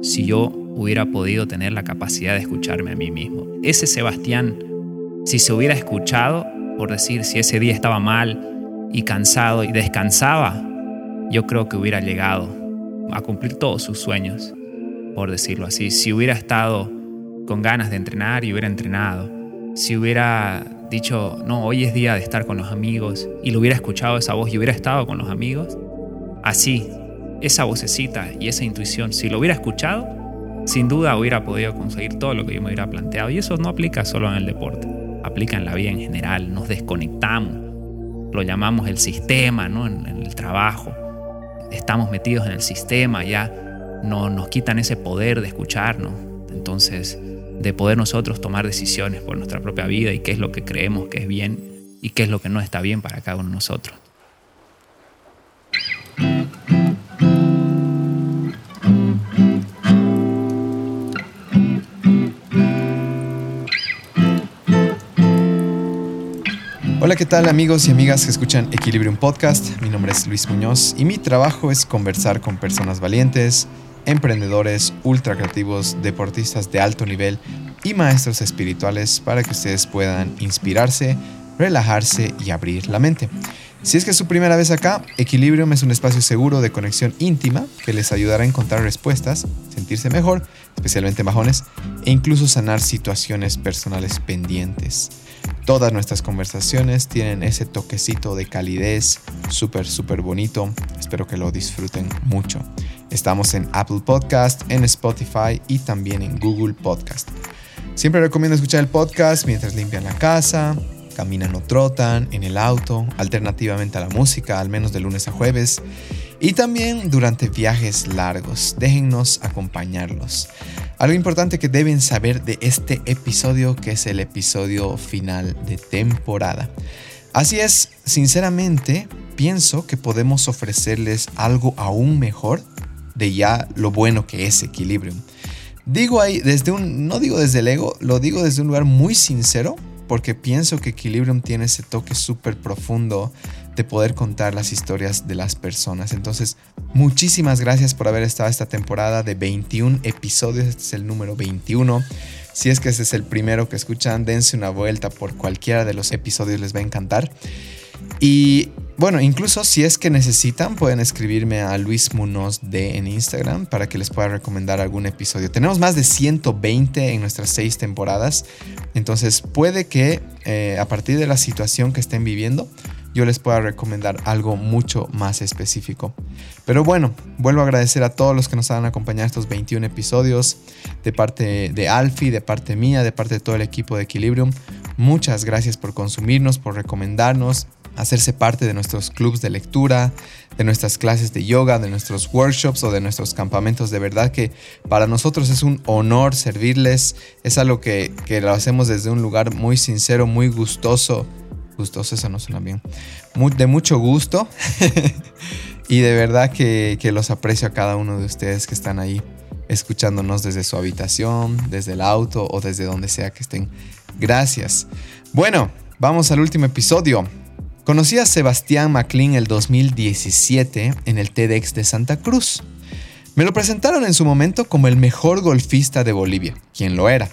Si yo hubiera podido tener la capacidad de escucharme a mí mismo. Ese Sebastián, si se hubiera escuchado, por decir, si ese día estaba mal y cansado y descansaba, yo creo que hubiera llegado a cumplir todos sus sueños, por decirlo así. Si hubiera estado con ganas de entrenar y hubiera entrenado, si hubiera dicho, no, hoy es día de estar con los amigos, y lo hubiera escuchado esa voz y hubiera estado con los amigos, así, esa vocecita y esa intuición, si lo hubiera escuchado, sin duda hubiera podido conseguir todo lo que yo me hubiera planteado. Y eso no aplica solo en el deporte, aplica en la vida en general. Nos desconectamos, lo llamamos el sistema, ¿no? en, el trabajo. Estamos metidos en el sistema, ya no, nos quitan ese poder de escucharnos. Entonces, de poder nosotros tomar decisiones por nuestra propia vida y qué es lo que creemos que es bien y qué es lo que no está bien para cada uno de nosotros. Hola, ¿qué tal amigos y amigas que escuchan Equilibrium Podcast? Mi nombre es Luis Muñoz y mi trabajo es conversar con personas valientes, emprendedores, ultra creativos, deportistas de alto nivel y maestros espirituales para que ustedes puedan inspirarse, relajarse y abrir la mente. Si es que es su primera vez acá, Equilibrium es un espacio seguro de conexión íntima que les ayudará a encontrar respuestas, sentirse mejor, especialmente bajones, e incluso sanar situaciones personales pendientes. Todas nuestras conversaciones tienen ese toquecito de calidez súper, súper bonito. Espero que lo disfruten mucho. Estamos en Apple Podcast, en Spotify y también en Google Podcast. Siempre recomiendo escuchar el podcast mientras limpian la casa, caminan o trotan, en el auto, alternativamente a la música, al menos de lunes a jueves, y también durante viajes largos. Déjennos acompañarlos. Algo importante que deben saber de este episodio, que es el episodio final de temporada. Así es, sinceramente, pienso que podemos ofrecerles algo aún mejor de ya lo bueno que es Equilibrium. Digo ahí desde un, no digo desde el ego, lo digo desde un lugar muy sincero, porque pienso que Equilibrium tiene ese toque súper profundo de poder contar las historias de las personas. Entonces, muchísimas gracias por haber estado esta temporada de 21 episodios. Este es el número 21. Si es que ese es el primero que escuchan, dense una vuelta por cualquiera de los episodios, les va a encantar. Y bueno, incluso si es que necesitan, pueden escribirme a Luis Munoz de en Instagram para que les pueda recomendar algún episodio. Tenemos más de 120 en nuestras seis temporadas, entonces puede que eh, a partir de la situación que estén viviendo, yo les pueda recomendar algo mucho más específico. Pero bueno, vuelvo a agradecer a todos los que nos han acompañado estos 21 episodios, de parte de Alfie, de parte mía, de parte de todo el equipo de Equilibrium. Muchas gracias por consumirnos, por recomendarnos, hacerse parte de nuestros clubs de lectura, de nuestras clases de yoga, de nuestros workshops o de nuestros campamentos. De verdad que para nosotros es un honor servirles. Es algo que, que lo hacemos desde un lugar muy sincero, muy gustoso gustoso, eso no suena bien, de mucho gusto y de verdad que, los aprecio a cada uno de ustedes que están ahí escuchándonos desde su habitación, desde el auto o desde donde sea que estén. Gracias. Bueno, vamos al último episodio. Conocí a Sebastián McLean el 2017 en el TEDx de Santa Cruz. Me lo presentaron en su momento como el mejor golfista de Bolivia, quien lo era.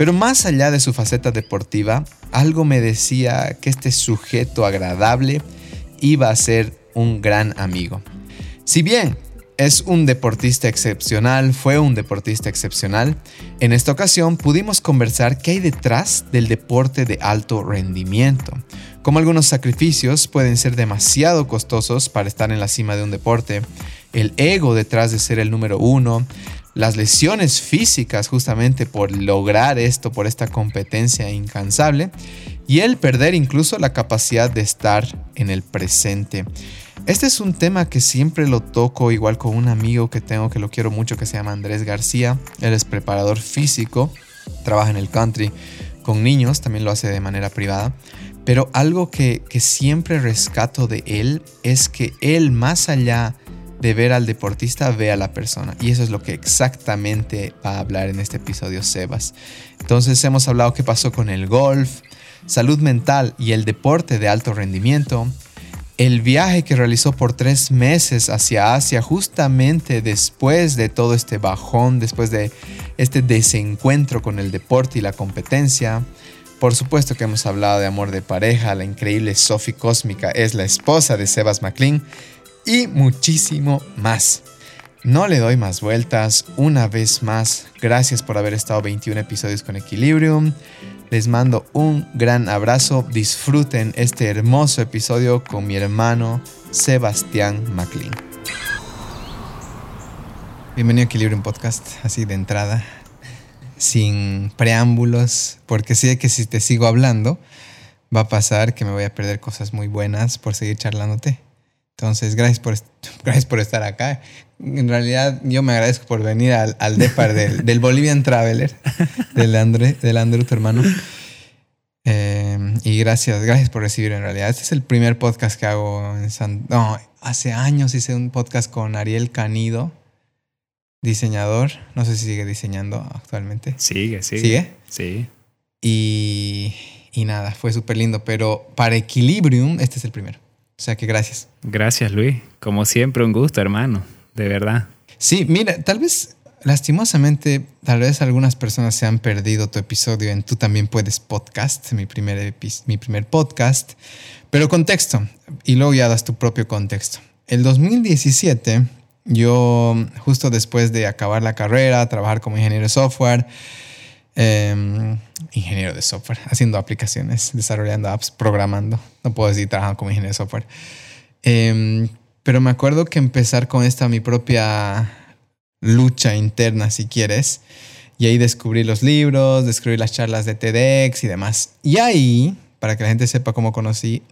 Pero más allá de su faceta deportiva, algo me decía que este sujeto agradable iba a ser un gran amigo. Si bien es un deportista excepcional, fue un deportista excepcional, en esta ocasión pudimos conversar qué hay detrás del deporte de alto rendimiento, como algunos sacrificios pueden ser demasiado costosos para estar en la cima de un deporte, el ego detrás de ser el número uno, las lesiones físicas justamente por lograr esto, por esta competencia incansable, y el perder incluso la capacidad de estar en el presente. Este es un tema que siempre lo toco igual con un amigo que tengo que lo quiero mucho que se llama Andrés García. Él es preparador físico, trabaja en el country con niños, también lo hace de manera privada. Pero algo que, que siempre rescato de él es que él más allá de ver al deportista, ve a la persona. Y eso es lo que exactamente va a hablar en este episodio Sebas. Entonces hemos hablado qué pasó con el golf, salud mental y el deporte de alto rendimiento, el viaje que realizó por tres meses hacia Asia, justamente después de todo este bajón, después de este desencuentro con el deporte y la competencia. Por supuesto que hemos hablado de amor de pareja, la increíble Sophie Cósmica es la esposa de Sebas McLean y muchísimo más. No le doy más vueltas, una vez más, gracias por haber estado 21 episodios con Equilibrium. Les mando un gran abrazo. Disfruten este hermoso episodio con mi hermano Sebastián McLean. Bienvenido a Equilibrium Podcast, así de entrada, sin preámbulos, porque sé que si te sigo hablando, va a pasar que me voy a perder cosas muy buenas por seguir charlándote. Entonces, gracias por, gracias por estar acá. En realidad, yo me agradezco por venir al, al Depar del, del, Bolivian Traveler, del André, del Andrew, tu hermano. Eh, y gracias, gracias por recibir en realidad. Este es el primer podcast que hago en San... No, hace años hice un podcast con Ariel Canido, diseñador. No sé si sigue diseñando actualmente. Sigue, sigue. ¿Sigue? Sí. Y, y nada, fue súper lindo. Pero para Equilibrium, este es el primero. O sea que gracias. Gracias, Luis. Como siempre, un gusto, hermano. De verdad. Sí, mira, tal vez, lastimosamente, tal vez algunas personas se han perdido tu episodio en Tú también puedes podcast, mi primer, mi primer podcast. Pero contexto, y luego ya das tu propio contexto. El 2017, yo, justo después de acabar la carrera, trabajar como ingeniero de software, eh, ingeniero de software, haciendo aplicaciones, desarrollando apps, programando. No puedo decir trabajando como ingeniero de software. Eh, pero me acuerdo que empezar con esta mi propia lucha interna, si quieres. Y ahí descubrí los libros, descubrí las charlas de TEDx y demás. Y ahí, para que la gente sepa cómo conocí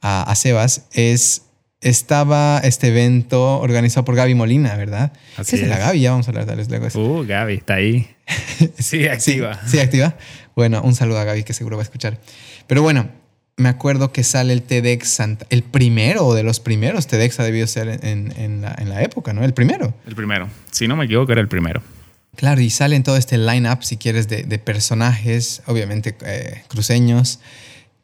a, a Sebas, es estaba este evento organizado por Gaby Molina, ¿verdad? Así ¿Qué es, es. la Gaby? Ya vamos a hablar de luego. Uh, Gaby, está ahí. Sí, activa. Sí, activa. Bueno, un saludo a Gaby que seguro va a escuchar. Pero bueno, me acuerdo que sale el TEDx Santa, el primero de los primeros TEDx ha debido ser en, en, la, en la época, ¿no? El primero. El primero. Si no me equivoco, era el primero. Claro, y salen todo este line-up, si quieres, de, de personajes, obviamente eh, cruceños.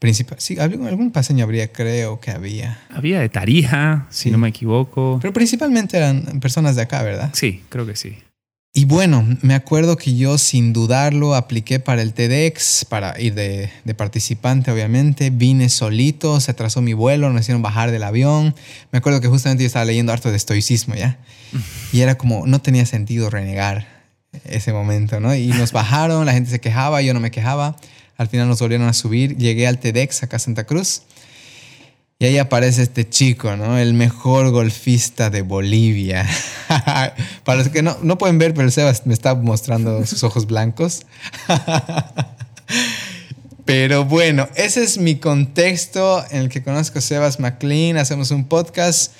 Principal, sí, algún, algún paseño habría, creo que había. Había de Tarija, si Sí. no me equivoco. Pero principalmente eran personas de acá, ¿verdad? Sí, creo que sí. Y bueno, me acuerdo que yo sin dudarlo apliqué para el TEDx, para ir de, de participante obviamente, vine solito, se atrasó mi vuelo, me hicieron bajar del avión. Me acuerdo que justamente yo estaba leyendo harto de estoicismo ya. Y era como, no tenía sentido renegar ese momento, ¿no? Y nos bajaron, la gente se quejaba, yo no me quejaba. Al final nos volvieron a subir, llegué al TEDx acá a Santa Cruz. Y ahí aparece este chico, ¿no? El mejor golfista de Bolivia. Para los que no, no pueden ver, pero Sebas me está mostrando sus ojos blancos. pero bueno, ese es mi contexto en el que conozco a Sebas McLean, hacemos un podcast,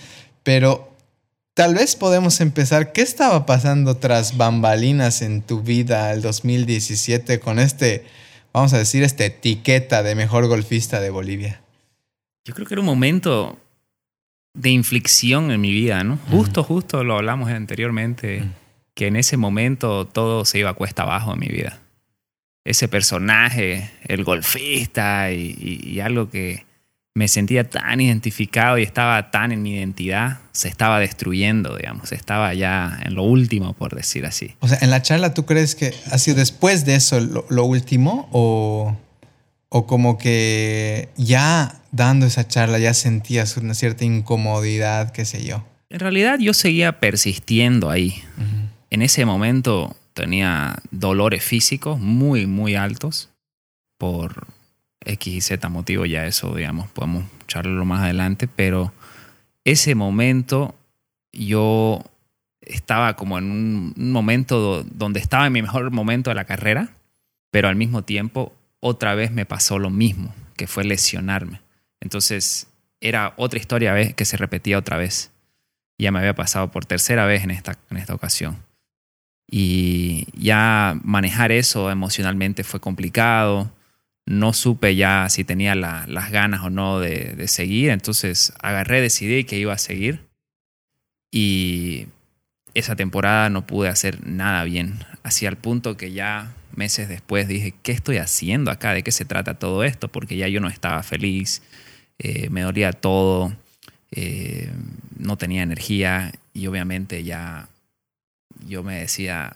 pero tal vez podemos empezar. ¿Qué estaba pasando tras bambalinas en tu vida el 2017 con este, vamos a decir, esta etiqueta de mejor golfista de Bolivia? Yo creo que era un momento de inflexión en mi vida, ¿no? Justo, justo lo hablamos anteriormente, que en ese momento todo se iba cuesta abajo en mi vida. Ese personaje, el golfista y, y- y algo que me sentía tan identificado y estaba tan en mi identidad, se estaba destruyendo, digamos, estaba ya en lo último, por decir así. O sea, en la charla, ¿tú crees que ha sido después de eso lo, lo último? O, ¿O como que ya dando esa charla ya sentías una cierta incomodidad, qué sé yo? En realidad yo seguía persistiendo ahí. En ese momento tenía dolores físicos muy, muy altos por X y Z motivo, ya eso, digamos, podemos charlarlo más adelante, pero ese momento yo estaba como en un, momento do- donde estaba en mi mejor momento de la carrera, pero al mismo tiempo otra vez me pasó lo mismo, que fue lesionarme. Entonces era otra historia que se repetía otra vez. Ya me había pasado por tercera vez en esta, en esta ocasión. Y ya manejar eso emocionalmente fue complicado. No supe ya si tenía la- las ganas o no de, seguir. Entonces agarré, decidí que iba a seguir. Y esa temporada no pude hacer nada bien. Hacia el punto que ya meses después dije, ¿qué estoy haciendo acá? ¿De qué se trata todo esto? Porque ya yo no estaba feliz, eh, me dolía todo. eh, no tenía energía y obviamente ya yo me decía,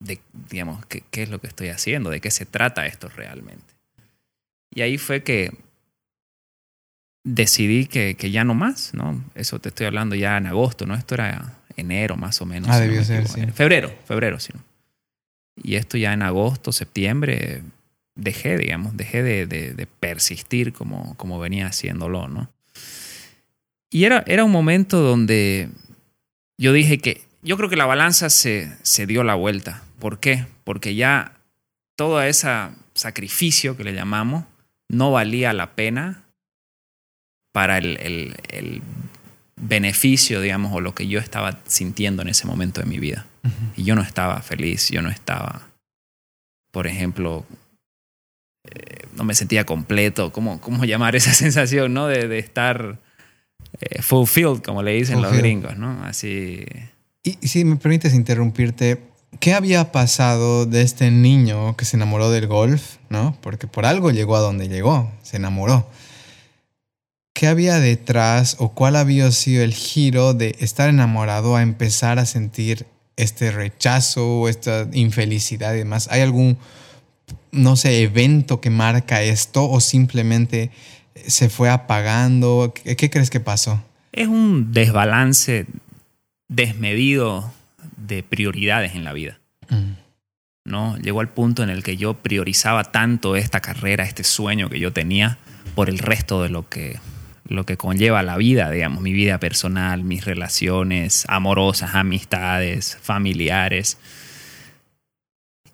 de, digamos, ¿qué, ¿qué, es lo que estoy haciendo? ¿De qué se trata esto realmente? Y ahí fue que decidí que, que ya no más, ¿no? Eso te estoy hablando ya en agosto, ¿no? Esto era enero más o menos. Ah, debió ser, sí. Febrero, febrero, sí. Y esto ya en agosto, septiembre, dejé, digamos, dejé de, de, de persistir como, como venía haciéndolo, ¿no? Y era, era un momento donde yo dije que yo creo que la balanza se, se dio la vuelta. ¿Por qué? Porque ya todo ese sacrificio que le llamamos no valía la pena para el, el, el, beneficio, digamos, o lo que yo estaba sintiendo en ese momento de mi vida. Uh -huh. Y yo no estaba feliz, yo no estaba, por ejemplo, eh, no me sentía completo. ¿Cómo, cómo llamar esa sensación, no? De, de estar eh, fulfilled, como le dicen fulfilled. los gringos, ¿no? Así. Y, y si me permites interrumpirte, ¿qué había pasado de este niño que se enamoró del golf, no? Porque por algo llegó a donde llegó, se enamoró. ¿Qué había detrás o cuál había sido el giro de estar enamorado a empezar a sentir este rechazo, esta infelicidad y demás? ¿Hay algún, no sé, evento que marca esto o simplemente se fue apagando? ¿Qué, qué crees que pasó? Es un desbalance desmedido de prioridades en la vida. Mm. ¿No? Llegó al punto en el que yo priorizaba tanto esta carrera, este sueño que yo tenía por el resto de lo que lo que conlleva la vida, digamos, mi vida personal, mis relaciones amorosas, amistades, familiares.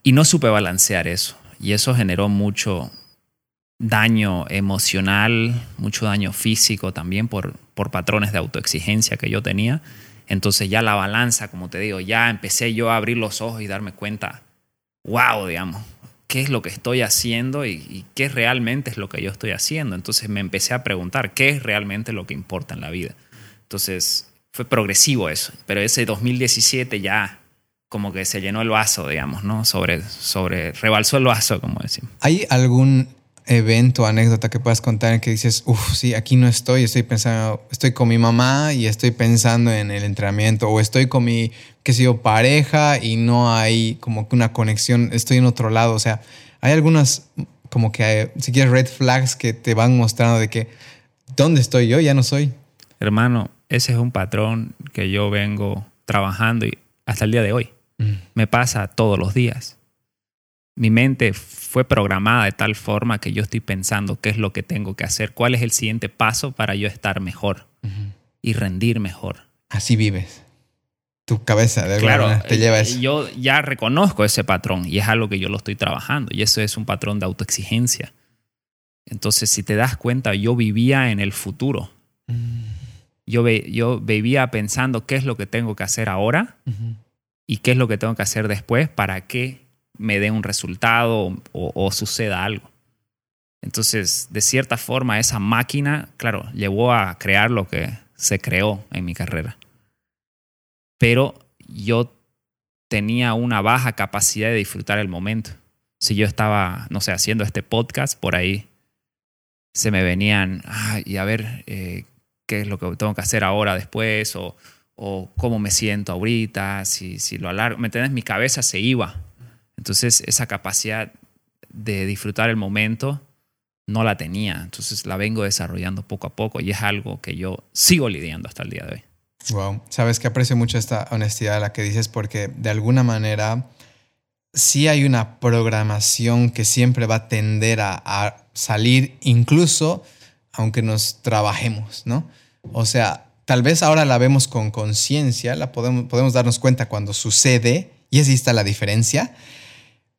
Y no supe balancear eso. Y eso generó mucho daño emocional, mucho daño físico también por, por patrones de autoexigencia que yo tenía. Entonces ya la balanza, como te digo, ya empecé yo a abrir los ojos y darme cuenta, wow, digamos, qué es lo que estoy haciendo y, qué realmente es lo que yo estoy haciendo. Entonces me empecé a preguntar qué es realmente lo que importa en la vida. Entonces fue progresivo eso, pero ese 2017 ya como que se llenó el vaso, digamos, ¿no? Sobre, sobre, rebalsó el vaso, como decimos. ¿Hay algún evento, anécdota que puedas contar en que dices, uff, sí, aquí no estoy, estoy pensando, estoy con mi mamá y estoy pensando en el entrenamiento, o estoy con mi, qué sé yo, pareja y no hay como que una conexión, estoy en otro lado, o sea, hay algunas como que, si quieres, red flags que te van mostrando de que, ¿dónde estoy yo? Ya no soy. Hermano, ese es un patrón que yo vengo trabajando y hasta el día de hoy. Mm. Me pasa todos los días. Mi mente fue programada de tal forma que yo estoy pensando qué es lo que tengo que hacer, cuál es el siguiente paso para yo estar mejor uh -huh. y rendir mejor. Así vives. Tu cabeza de claro, te lleva eso. Yo ya reconozco ese patrón y es algo que yo lo estoy trabajando y eso es un patrón de autoexigencia. Entonces, si te das cuenta, yo vivía en el futuro. Mm. Yo, ve, yo vivía pensando qué es lo que tengo que hacer ahora uh -huh. y qué es lo que tengo que hacer después para que me dé un resultado o, suceda algo. Entonces, de cierta forma, esa máquina, claro, llevó a crear lo que se creó en mi carrera. Pero yo tenía una baja capacidad de disfrutar el momento. Si yo estaba, no sé, haciendo este podcast, por ahí se me venían, ah, y a ver, eh, qué es lo que tengo que hacer ahora, después, o, o cómo me siento ahorita, si, si lo alargo. ¿Me entiendes? Mi cabeza se iba entonces esa capacidad de disfrutar el momento no la tenía. Entonces la vengo desarrollando poco a poco y es algo que yo sigo lidiando hasta el día de hoy. Wow, sabes que aprecio mucho esta honestidad a la que dices porque de alguna manera sí hay una programación que siempre va a tender a, salir incluso aunque nos trabajemos, ¿no? O sea, tal vez ahora la vemos con conciencia, la podemos, podemos darnos cuenta cuando sucede y así está la diferencia,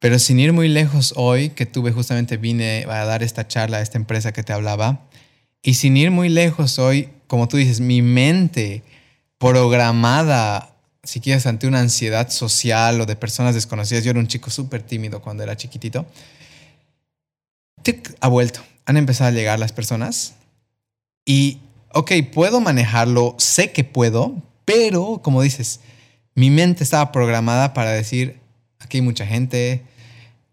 pero sin ir muy lejos hoy, que tuve justamente, vine a dar esta charla a esta empresa que te hablaba, y sin ir muy lejos hoy, como tú dices, mi mente programada, si quieres, ante una ansiedad social o de personas desconocidas, yo era un chico súper tímido cuando era chiquitito, tic, ha vuelto, han empezado a llegar las personas. Y, ok, puedo manejarlo, sé que puedo, pero como dices, mi mente estaba programada para decir, aquí hay mucha gente,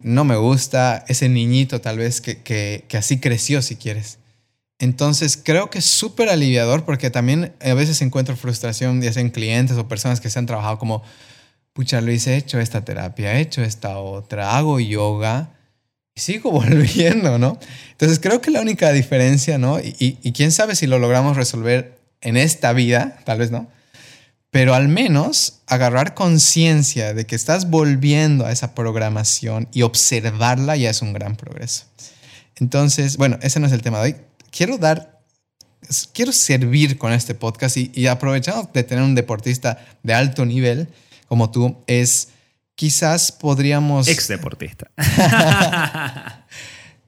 no me gusta ese niñito tal vez que, que, que así creció, si quieres. Entonces creo que es súper aliviador porque también a veces encuentro frustración ya sea en clientes o personas que se han trabajado como, pucha Luis, he hecho esta terapia, he hecho esta otra, hago yoga y sigo volviendo, ¿no? Entonces creo que la única diferencia, ¿no? Y, y quién sabe si lo logramos resolver en esta vida, tal vez no, pero al menos agarrar conciencia de que estás volviendo a esa programación y observarla ya es un gran progreso. Entonces, bueno, ese no es el tema de hoy quiero dar, quiero servir con este podcast y, y aprovechando de tener un deportista de alto nivel como tú, es quizás podríamos... Ex deportista.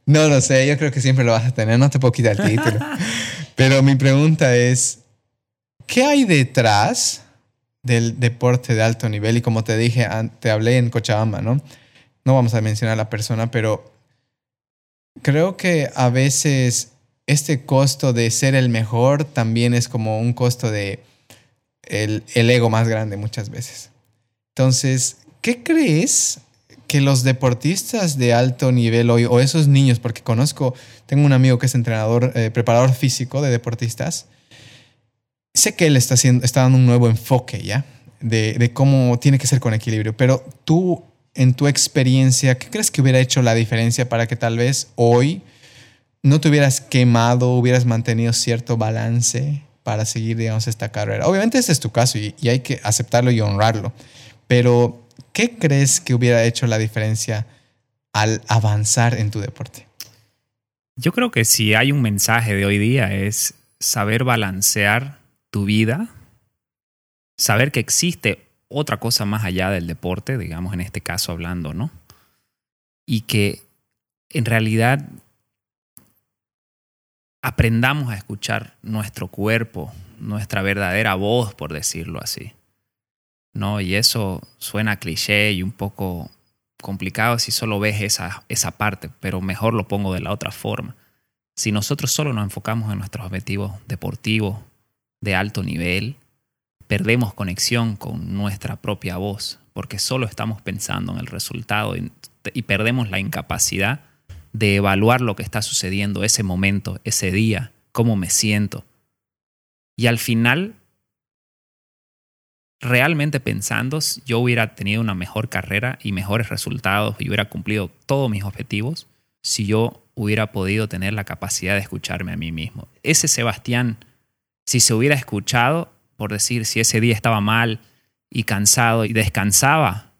no lo sé, yo creo que siempre lo vas a tener, no te puedo quitar el título. Pero mi pregunta es, ¿qué hay detrás del deporte de alto nivel? Y como te dije, te hablé en Cochabamba, ¿no? No vamos a mencionar a la persona, pero creo que a veces este costo de ser el mejor también es como un costo de el, ego más grande muchas veces. Entonces, ¿qué crees que los deportistas de alto nivel hoy, o esos niños, porque conozco, tengo un amigo que es entrenador, eh, preparador físico de deportistas, sé que él está, haciendo, está dando un nuevo enfoque ya de, cómo tiene que ser con equilibrio, pero tú, en tu experiencia, ¿qué crees que hubiera hecho la diferencia para que tal vez hoy no te hubieras quemado, hubieras mantenido cierto balance para seguir, digamos, esta carrera. Obviamente ese es tu caso y, hay que aceptarlo y honrarlo, pero ¿qué crees que hubiera hecho la diferencia al avanzar en tu deporte? Yo creo que si hay un mensaje de hoy día es saber balancear tu vida, saber que existe otra cosa más allá del deporte, digamos en este caso hablando, ¿no? Y que en realidad aprendamos a escuchar nuestro cuerpo, nuestra verdadera voz, por decirlo así. ¿No? Y eso suena cliché y un poco complicado si solo ves esa, esa parte, pero mejor lo pongo de la otra forma. Si nosotros solo nos enfocamos en nuestros objetivos deportivos de alto nivel, perdemos conexión con nuestra propia voz, porque solo estamos pensando en el resultado y, perdemos la incapacidad de evaluar lo que está sucediendo ese momento, ese día, cómo me siento. Y al final, realmente pensando, yo hubiera tenido una mejor carrera y mejores resultados y hubiera cumplido todos mis objetivos si yo hubiera podido tener la capacidad de escucharme a mí mismo. Ese Sebastián, si se hubiera escuchado, por decir, si ese día estaba mal y cansado y descansaba,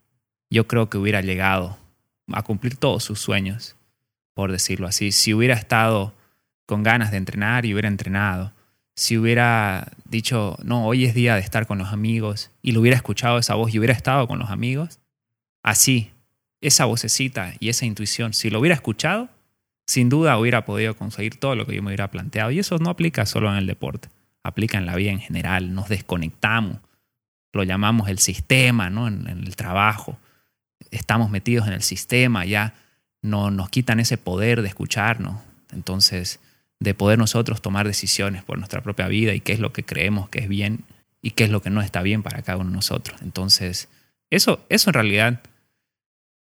yo creo que hubiera llegado a cumplir todos sus sueños por decirlo así. Si hubiera estado con ganas de entrenar y hubiera entrenado, si hubiera dicho, no, hoy es día de estar con los amigos, y lo hubiera escuchado esa voz y hubiera estado con los amigos, así, esa vocecita y esa intuición, si lo hubiera escuchado, sin duda hubiera podido conseguir todo lo que yo me hubiera planteado. Y eso no aplica solo en el deporte, aplica en la vida en general. Nos desconectamos, lo llamamos el sistema, ¿no? En, el trabajo. Estamos metidos en el sistema, ya no, nos quitan ese poder de escucharnos. Entonces, de poder nosotros tomar decisiones por nuestra propia vida y qué es lo que creemos que es bien y qué es lo que no está bien para cada uno de nosotros. Entonces, eso, eso en realidad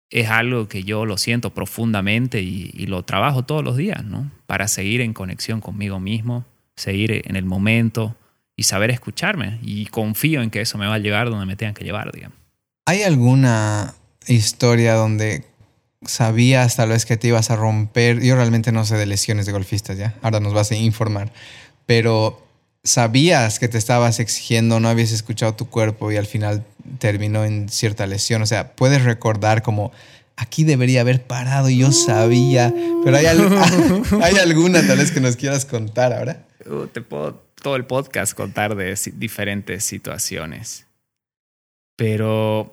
es algo que yo lo siento profundamente y, lo trabajo todos los días, ¿no? Para seguir en conexión conmigo mismo, seguir en el momento y saber escucharme. Y confío en que eso me va a llevar donde me tengan que llevar, digamos. ¿Hay alguna historia donde sabías tal vez que te ibas a romper. Yo realmente no sé de lesiones de golfistas, ¿ya? Ahora nos vas a informar. Pero sabías que te estabas exigiendo, no habías escuchado tu cuerpo y al final terminó en cierta lesión. O sea, puedes recordar como aquí debería haber parado y yo sabía. Pero hay, ¿hay alguna tal vez que nos quieras contar ahora. Te puedo todo el podcast contar de diferentes situaciones. Pero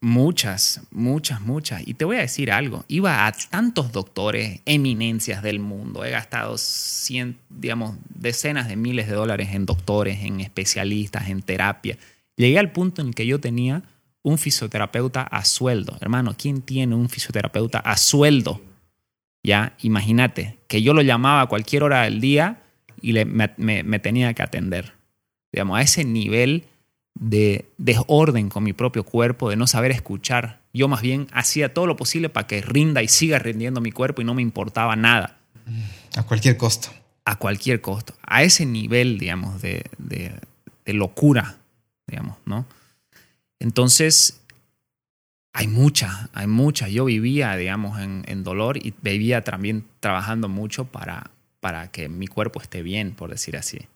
Muchas, muchas, muchas. Y te voy a decir algo, iba a tantos doctores, eminencias del mundo, he gastado cien, digamos, decenas de miles de dólares en doctores, en especialistas, en terapia. Llegué al punto en que yo tenía un fisioterapeuta a sueldo. Hermano, ¿quién tiene un fisioterapeuta a sueldo? Ya, imagínate, que yo lo llamaba a cualquier hora del día y le, me, me tenía que atender. Digamos, a ese nivel de desorden con mi propio cuerpo, de no saber escuchar. Yo más bien hacía todo lo posible para que rinda y siga rindiendo mi cuerpo y no me importaba nada. A cualquier costo. a cualquier costo, a ese nivel, digamos, de, de, de locura, digamos, ¿no? Entonces, hay mucha, hay mucha. Yo vivía, digamos, en, en, dolor y vivía también trabajando mucho para, para que mi cuerpo esté bien, por decir así.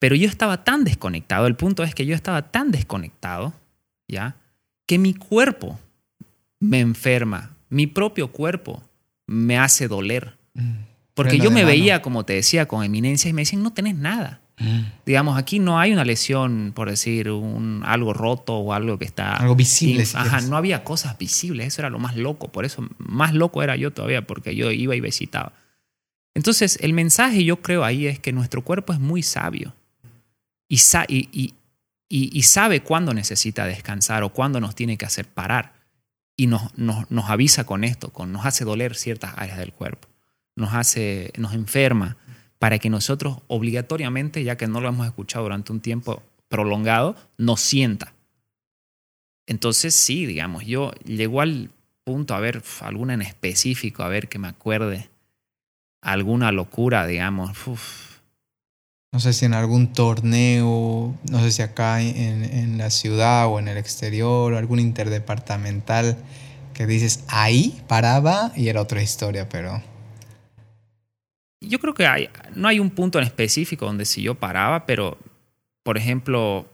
Pero yo estaba tan desconectado, el punto es que yo estaba tan desconectado, ¿ya? Que mi cuerpo me enferma, mi propio cuerpo me hace doler. Mm. Porque yo me veía, como te decía, con eminencia y me decían, no tenés nada. Mm. Digamos, aquí no hay una lesión, por decir, un, algo roto o algo que está... Algo visible. ajá, no había cosas visibles, eso era lo más loco, por eso más loco era yo todavía, porque yo iba y visitaba. Entonces, el mensaje yo creo ahí es que nuestro cuerpo es muy sabio y, sabe cuándo necesita descansar o cuándo nos tiene que hacer parar. Y nos, nos, nos avisa con esto, con, nos hace doler ciertas áreas del cuerpo, nos, hace, nos enferma, para que nosotros obligatoriamente, ya que no lo hemos escuchado durante un tiempo prolongado, nos sienta. Entonces sí, digamos, yo llegó al punto a ver alguna en específico, a ver que me acuerde alguna locura, digamos. No sé si en algún torneo, no sé si acá en, en, la ciudad o en el exterior, o algún interdepartamental que dices, ahí paraba y era otra historia, pero... Yo creo que hay, no hay un punto en específico donde si yo paraba, pero, por ejemplo,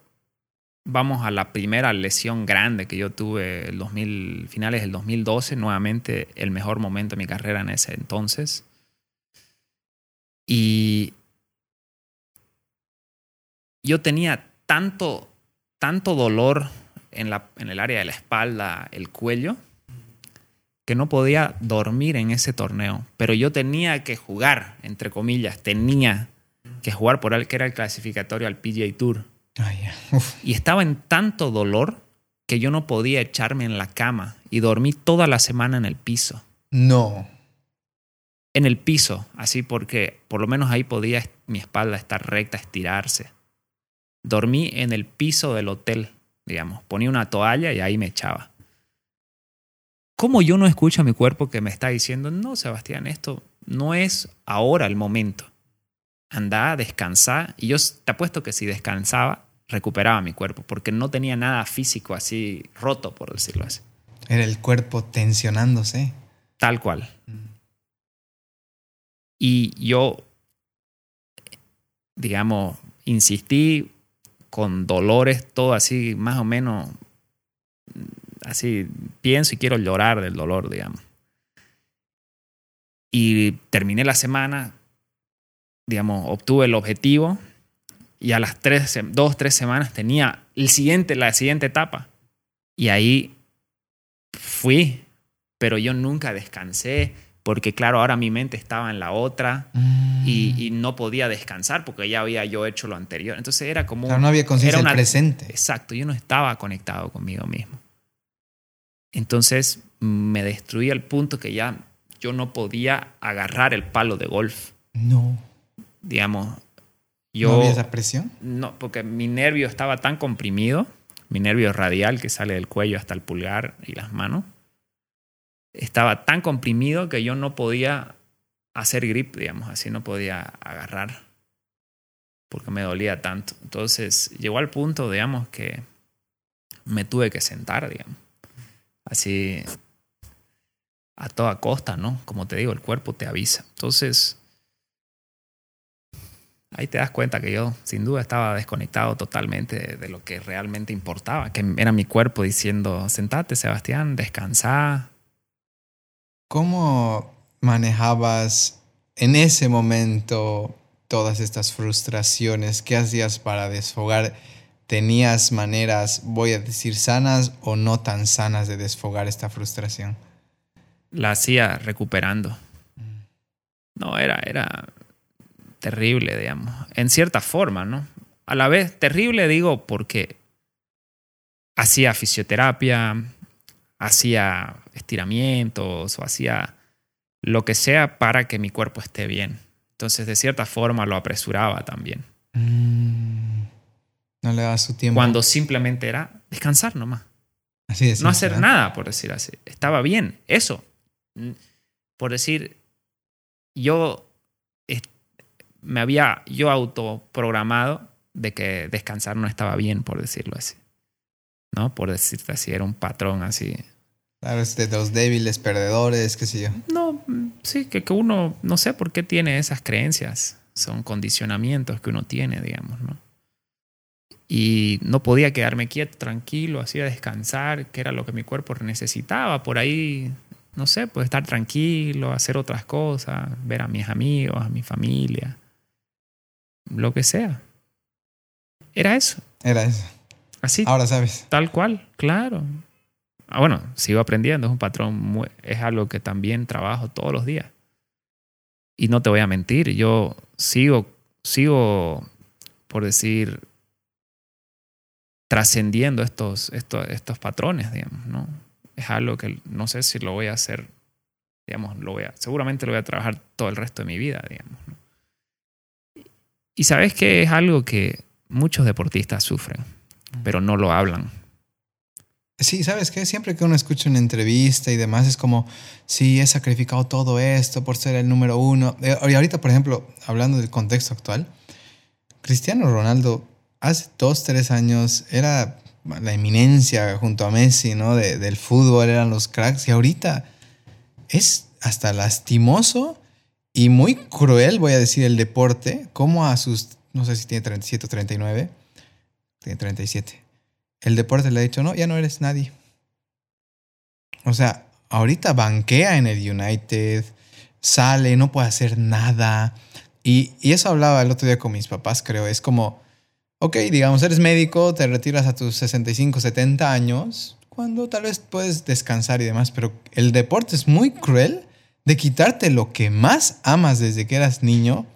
vamos a la primera lesión grande que yo tuve el 2000, finales del 2012, nuevamente el mejor momento de mi carrera en ese entonces. Y yo tenía tanto, tanto dolor en, la, en el área de la espalda, el cuello, que no podía dormir en ese torneo. Pero yo tenía que jugar, entre comillas, tenía que jugar por el que era el clasificatorio al PGA Tour. y estaba en tanto dolor que yo no podía echarme en la cama y dormí toda la semana en el piso. No en el piso, así porque por lo menos ahí podía mi espalda estar recta, estirarse. Dormí en el piso del hotel, digamos. Ponía una toalla y ahí me echaba. ¿Cómo yo no escucho a mi cuerpo que me está diciendo, no, Sebastián, esto no es ahora el momento? Anda, descansa. Y yo te apuesto que si descansaba, recuperaba mi cuerpo, porque no tenía nada físico así roto, por decirlo así. Era el cuerpo tensionándose. Tal cual. Mm. Y yo, digamos, insistí con dolores, todo así, más o menos, así, pienso y quiero llorar del dolor, digamos. Y terminé la semana, digamos, obtuve el objetivo y a las tres, dos, tres semanas tenía el siguiente, la siguiente etapa. Y ahí fui, pero yo nunca descansé porque claro, ahora mi mente estaba en la otra y, mm. no podía descansar porque ya había yo hecho lo anterior. Entonces era como... no había conciencia del presente. Exacto, yo no estaba conectado conmigo mismo. Entonces me destruí al punto que ya yo no podía agarrar el palo de golf. No. Digamos, yo... ¿No había esa presión? No, porque mi nervio estaba tan comprimido, mi nervio radial que sale del cuello hasta el pulgar y las manos estaba tan comprimido que yo no podía hacer grip, digamos, así no podía agarrar porque me dolía tanto. Entonces llegó al punto, digamos, que me tuve que sentar, digamos, así a toda costa, ¿no? Como te digo, el cuerpo te avisa. Entonces, ahí te das cuenta que yo sin duda estaba desconectado totalmente de, lo que realmente importaba, que era mi cuerpo diciendo, sentate Sebastián, descansa, ¿Cómo manejabas en ese momento todas estas frustraciones? ¿Qué hacías para desfogar? ¿Tenías maneras, voy a decir, sanas o no tan sanas de desfogar esta frustración? La hacía recuperando. No, era, era terrible, digamos. En cierta forma, ¿no? A la vez, terrible digo porque hacía fisioterapia, hacía estiramientos o hacía lo que sea para que mi cuerpo esté bien. Entonces, de cierta forma, lo apresuraba también. Mm. no le daba su tiempo. Cuando simplemente era descansar nomás. Así es. No hacer nada, por decir así. Estaba bien, eso. Por decir, yo me había yo autoprogramado de que descansar no estaba bien, por decirlo así. ¿No? Por decirte así, era un patrón así. Claro, es de los débiles, perdedores, qué sé yo. No, sí, que, que uno, no sé por qué tiene esas creencias. Son condicionamientos que uno tiene, digamos, ¿no? Y no podía quedarme quieto, tranquilo, así a descansar, que era lo que mi cuerpo necesitaba. Por ahí, no sé, pues estar tranquilo, hacer otras cosas, ver a mis amigos, a mi familia, lo que sea. Era eso. Era eso. Así. Ahora sabes. Tal cual, claro. Ah, bueno, sigo aprendiendo, es un patrón, muy, es algo que también trabajo todos los días. Y no te voy a mentir, yo sigo, sigo, por decir, trascendiendo estos, estos, estos patrones, digamos, ¿no? Es algo que no sé si lo voy a hacer, digamos, lo voy a, seguramente lo voy a trabajar todo el resto de mi vida, digamos. ¿no? Y sabes que es algo que muchos deportistas sufren, pero no lo hablan. Sí, ¿sabes qué? Siempre que uno escucha una entrevista y demás, es como, sí, he sacrificado todo esto por ser el número uno. Eh, Y ahorita, por ejemplo, hablando del contexto actual, Cristiano Ronaldo hace dos, tres años era la eminencia junto a Messi, ¿no? De- del fútbol, eran los cracks. Y ahorita es hasta lastimoso y muy cruel, voy a decir, el deporte, como a sus, no sé si tiene 37 o 39, tiene 37. El deporte le ha dicho, no, ya no eres nadie. O sea, ahorita banquea en el United, sale, no puede hacer nada. Y, y eso hablaba el otro día con mis papás, creo. Es como, ok, digamos, eres médico, te retiras a tus 65, 70 años, cuando tal vez puedes descansar y demás, pero el deporte es muy cruel de quitarte lo que más amas desde que eras niño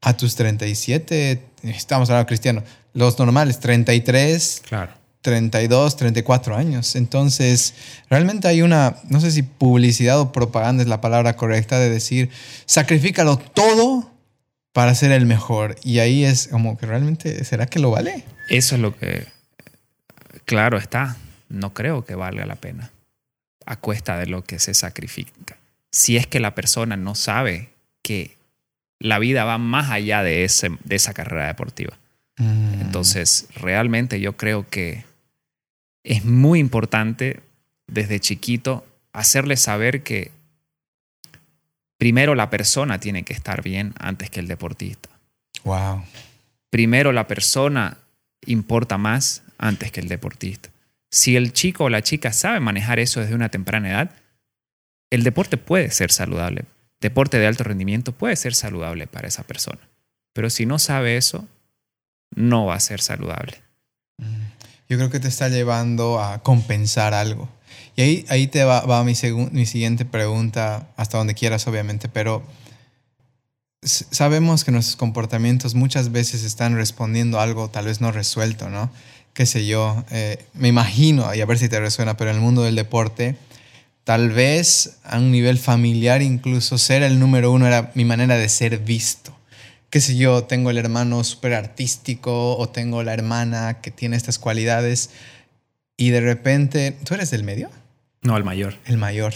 a tus 37, estamos hablando cristiano, los normales, 33, Claro. 32, 34 años. Entonces, realmente hay una, no sé si publicidad o propaganda es la palabra correcta de decir, sacrifícalo todo para ser el mejor. Y ahí es como que realmente, ¿será que lo vale? Eso es lo que, claro está, no creo que valga la pena a cuesta de lo que se sacrifica. Si es que la persona no sabe que la vida va más allá de, ese, de esa carrera deportiva. Mm. Entonces, realmente yo creo que es muy importante desde chiquito hacerle saber que primero la persona tiene que estar bien antes que el deportista. Wow. Primero la persona importa más antes que el deportista. Si el chico o la chica sabe manejar eso desde una temprana edad, el deporte puede ser saludable. Deporte de alto rendimiento puede ser saludable para esa persona. Pero si no sabe eso, no va a ser saludable. Yo creo que te está llevando a compensar algo. Y ahí, ahí te va, va mi, mi siguiente pregunta, hasta donde quieras, obviamente, pero sabemos que nuestros comportamientos muchas veces están respondiendo a algo tal vez no resuelto, ¿no? Qué sé yo, eh, me imagino, y a ver si te resuena, pero en el mundo del deporte, tal vez a un nivel familiar incluso ser el número uno era mi manera de ser visto qué sé yo, tengo el hermano súper artístico o tengo la hermana que tiene estas cualidades y de repente, ¿tú eres del medio? No, el mayor. El mayor.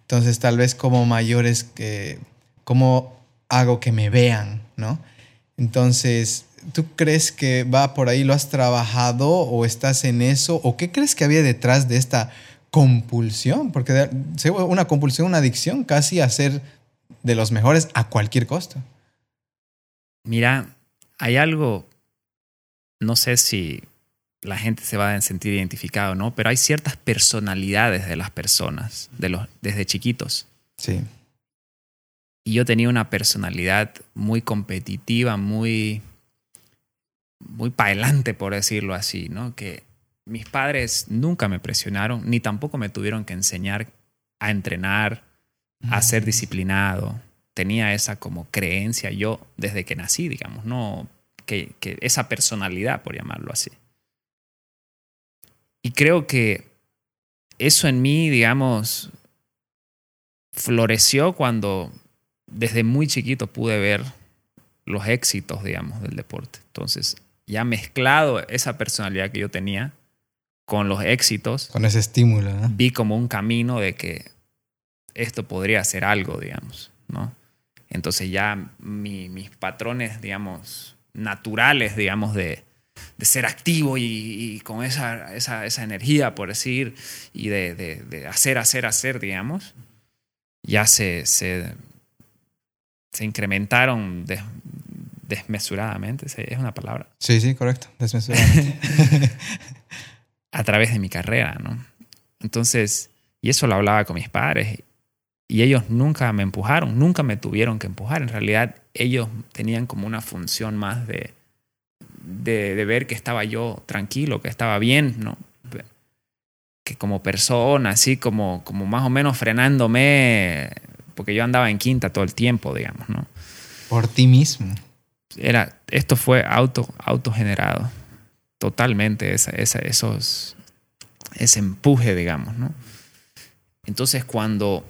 Entonces tal vez como mayores que, ¿cómo hago que me vean? ¿No? Entonces, ¿tú crees que va por ahí? ¿Lo has trabajado o estás en eso? ¿O qué crees que había detrás de esta compulsión? Porque una compulsión, una adicción casi a ser de los mejores a cualquier costo. Mira, hay algo, no sé si la gente se va a sentir identificado, ¿no? Pero hay ciertas personalidades de las personas, de los, desde chiquitos. Sí. Y yo tenía una personalidad muy competitiva, muy, muy paelante, por decirlo así, ¿no? Que mis padres nunca me presionaron, ni tampoco me tuvieron que enseñar a entrenar, a ser disciplinado. Tenía esa como creencia yo desde que nací, digamos, no que, que esa personalidad, por llamarlo así. Y creo que eso en mí, digamos, floreció cuando desde muy chiquito pude ver los éxitos, digamos, del deporte. Entonces, ya mezclado esa personalidad que yo tenía con los éxitos, Con ese estímulo, ¿no? vi como un camino de que esto podría ser algo, digamos, ¿no? Entonces ya mis patrones, digamos, naturales, digamos, de, ser activo y, con esa, esa, energía, por decir, y de, hacer, hacer, hacer, digamos, ya se, se, incrementaron desmesuradamente, es una palabra. Sí, sí, correcto, desmesuradamente. a través de mi carrera, ¿no? Entonces, y eso lo hablaba con mis padres y ellos nunca me empujaron, nunca me tuvieron que empujar. En realidad, ellos tenían como una función más de, de, ver que estaba yo tranquilo, que estaba bien, ¿no? Que como persona, así como, como más o menos frenándome, porque yo andaba en quinta todo el tiempo, digamos, ¿no? Por ti mismo. Era, esto fue auto, autogenerado, totalmente, esa, esa, esos, ese empuje, digamos, ¿no? Entonces, cuando,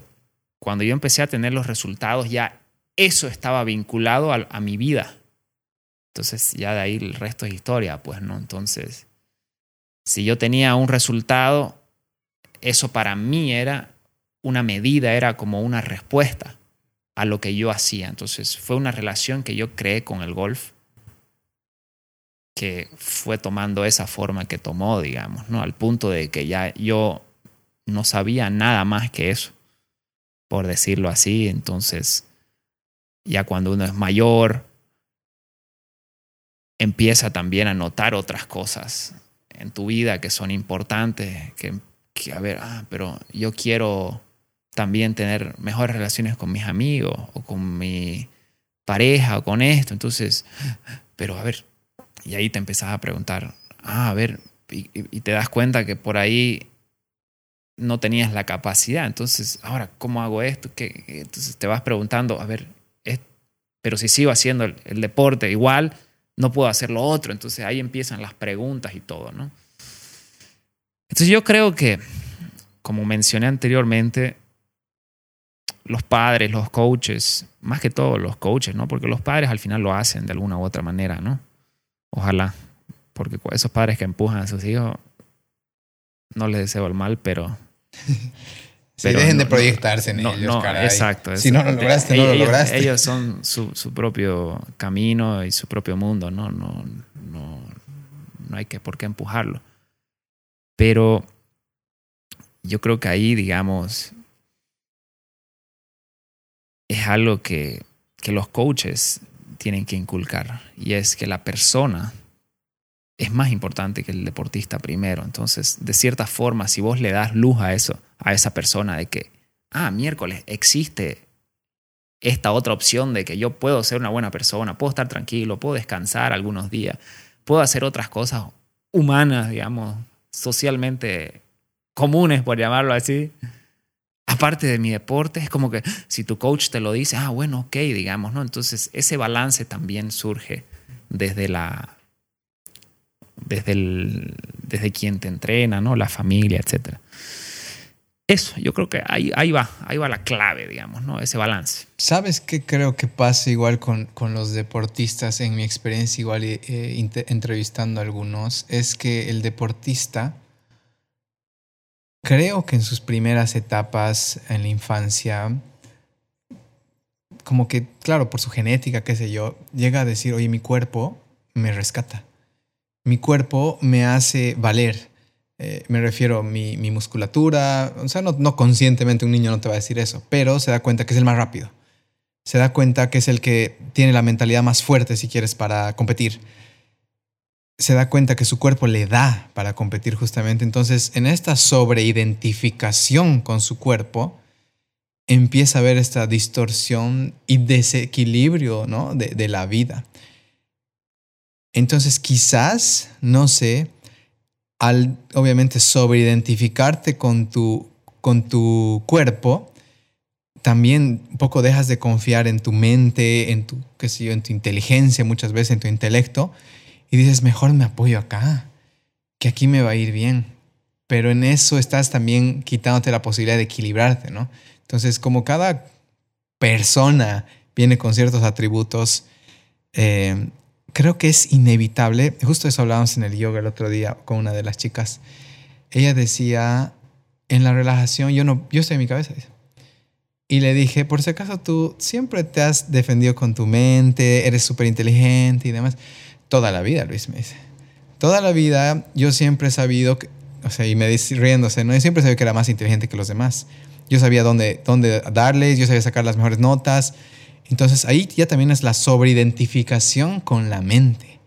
cuando yo empecé a tener los resultados, ya eso estaba vinculado a, mi vida. Entonces, ya de ahí el resto es historia, pues, ¿no? Entonces, si yo tenía un resultado, eso para mí era una medida, era como una respuesta a lo que yo hacía. Entonces, fue una relación que yo creé con el golf que fue tomando esa forma que tomó, digamos, ¿no? Al punto de que ya yo no sabía nada más que eso, por decirlo así. Entonces, ya cuando uno es mayor, empieza también a notar otras cosas en tu vida que son importantes, que, a ver, ah, pero yo quiero también tener mejores relaciones con mis amigos o con mi pareja o con esto. Entonces, pero a ver, y ahí te empezás a preguntar, ah, a ver, y, te das cuenta que por ahí no tenías la capacidad. Entonces, ahora, ¿cómo hago esto? ¿Qué? Entonces te vas preguntando, a ver, pero si sigo haciendo el, deporte igual, no puedo hacer lo otro. Entonces ahí empiezan las preguntas y todo, ¿no? Entonces yo creo que, como mencioné anteriormente, los padres, los coaches, más que todo los coaches, ¿no? Porque los padres al final lo hacen de alguna u otra manera, ¿no? Ojalá, porque esos padres que empujan a sus hijos, no les deseo el mal, pero... Sí, dejen de proyectarse en ellos, Exacto, Si no lo lograste, no lo lograste. Ellos son su, su, propio camino y su propio mundo, ¿no? No, no, no hay que por qué empujarlo. Pero yo creo que ahí, digamos, es algo que, que los coaches tienen que inculcar y es que la persona es más importante que el deportista primero. Entonces, de cierta forma, si vos le das luz a eso, a esa persona de que, ah, miércoles, existe esta otra opción de que yo puedo ser una buena persona, puedo estar tranquilo, puedo descansar algunos días, puedo hacer otras cosas humanas, digamos, socialmente comunes, por llamarlo así, aparte de mi deporte, es como que si tu coach te lo dice, ah, bueno, ok, digamos, ¿no? Entonces ese balance también surge desde la desde desde quien te entrena, ¿no? La familia, etcétera. Eso, yo creo que ahí, ahí va, ahí va la clave, digamos, ¿no? Ese balance. ¿Sabes qué creo que pasa igual con, con los deportistas? En mi experiencia, igual eh, entrevistando a algunos, es que el deportista Creo que en sus primeras etapas en la infancia, como que, claro, por su genética, qué sé yo, llega a decir, oye, mi cuerpo me rescata. Mi cuerpo me hace valer. Eh, me refiero a mi, mi, musculatura. O sea, no, no conscientemente un niño no te va a decir eso, pero se da cuenta que es el más rápido. Se da cuenta que es el que tiene la mentalidad más fuerte, si quieres, para competir se da cuenta que su cuerpo le da para competir justamente. Entonces, en esta sobreidentificación con su cuerpo, empieza a haber esta distorsión y desequilibrio ¿no? de, de la vida. Entonces, quizás, no sé, al obviamente sobreidentificarte con tu, con tu cuerpo, también un poco dejas de confiar en tu mente, en tu, qué sé yo, en tu inteligencia, muchas veces en tu intelecto, y dices, mejor me apoyo acá, que aquí me va a ir bien. Pero en eso estás también quitándote la posibilidad de equilibrarte, ¿no? Entonces, como cada persona viene con ciertos atributos, eh, creo que es inevitable. Justo eso hablábamos en el yoga el otro día con una de las chicas. Ella decía, en la relajación, yo no, yo estoy en mi cabeza. Y le dije, por si acaso tú siempre te has defendido con tu mente, eres súper inteligente y demás. Toda la vida, Luis me dice. Toda la vida yo siempre he sabido, que, o sea, y me dice riéndose, ¿no? Yo siempre sabía que era más inteligente que los demás. Yo sabía dónde, dónde darles, yo sabía sacar las mejores notas. Entonces ahí ya también es la sobreidentificación con la mente.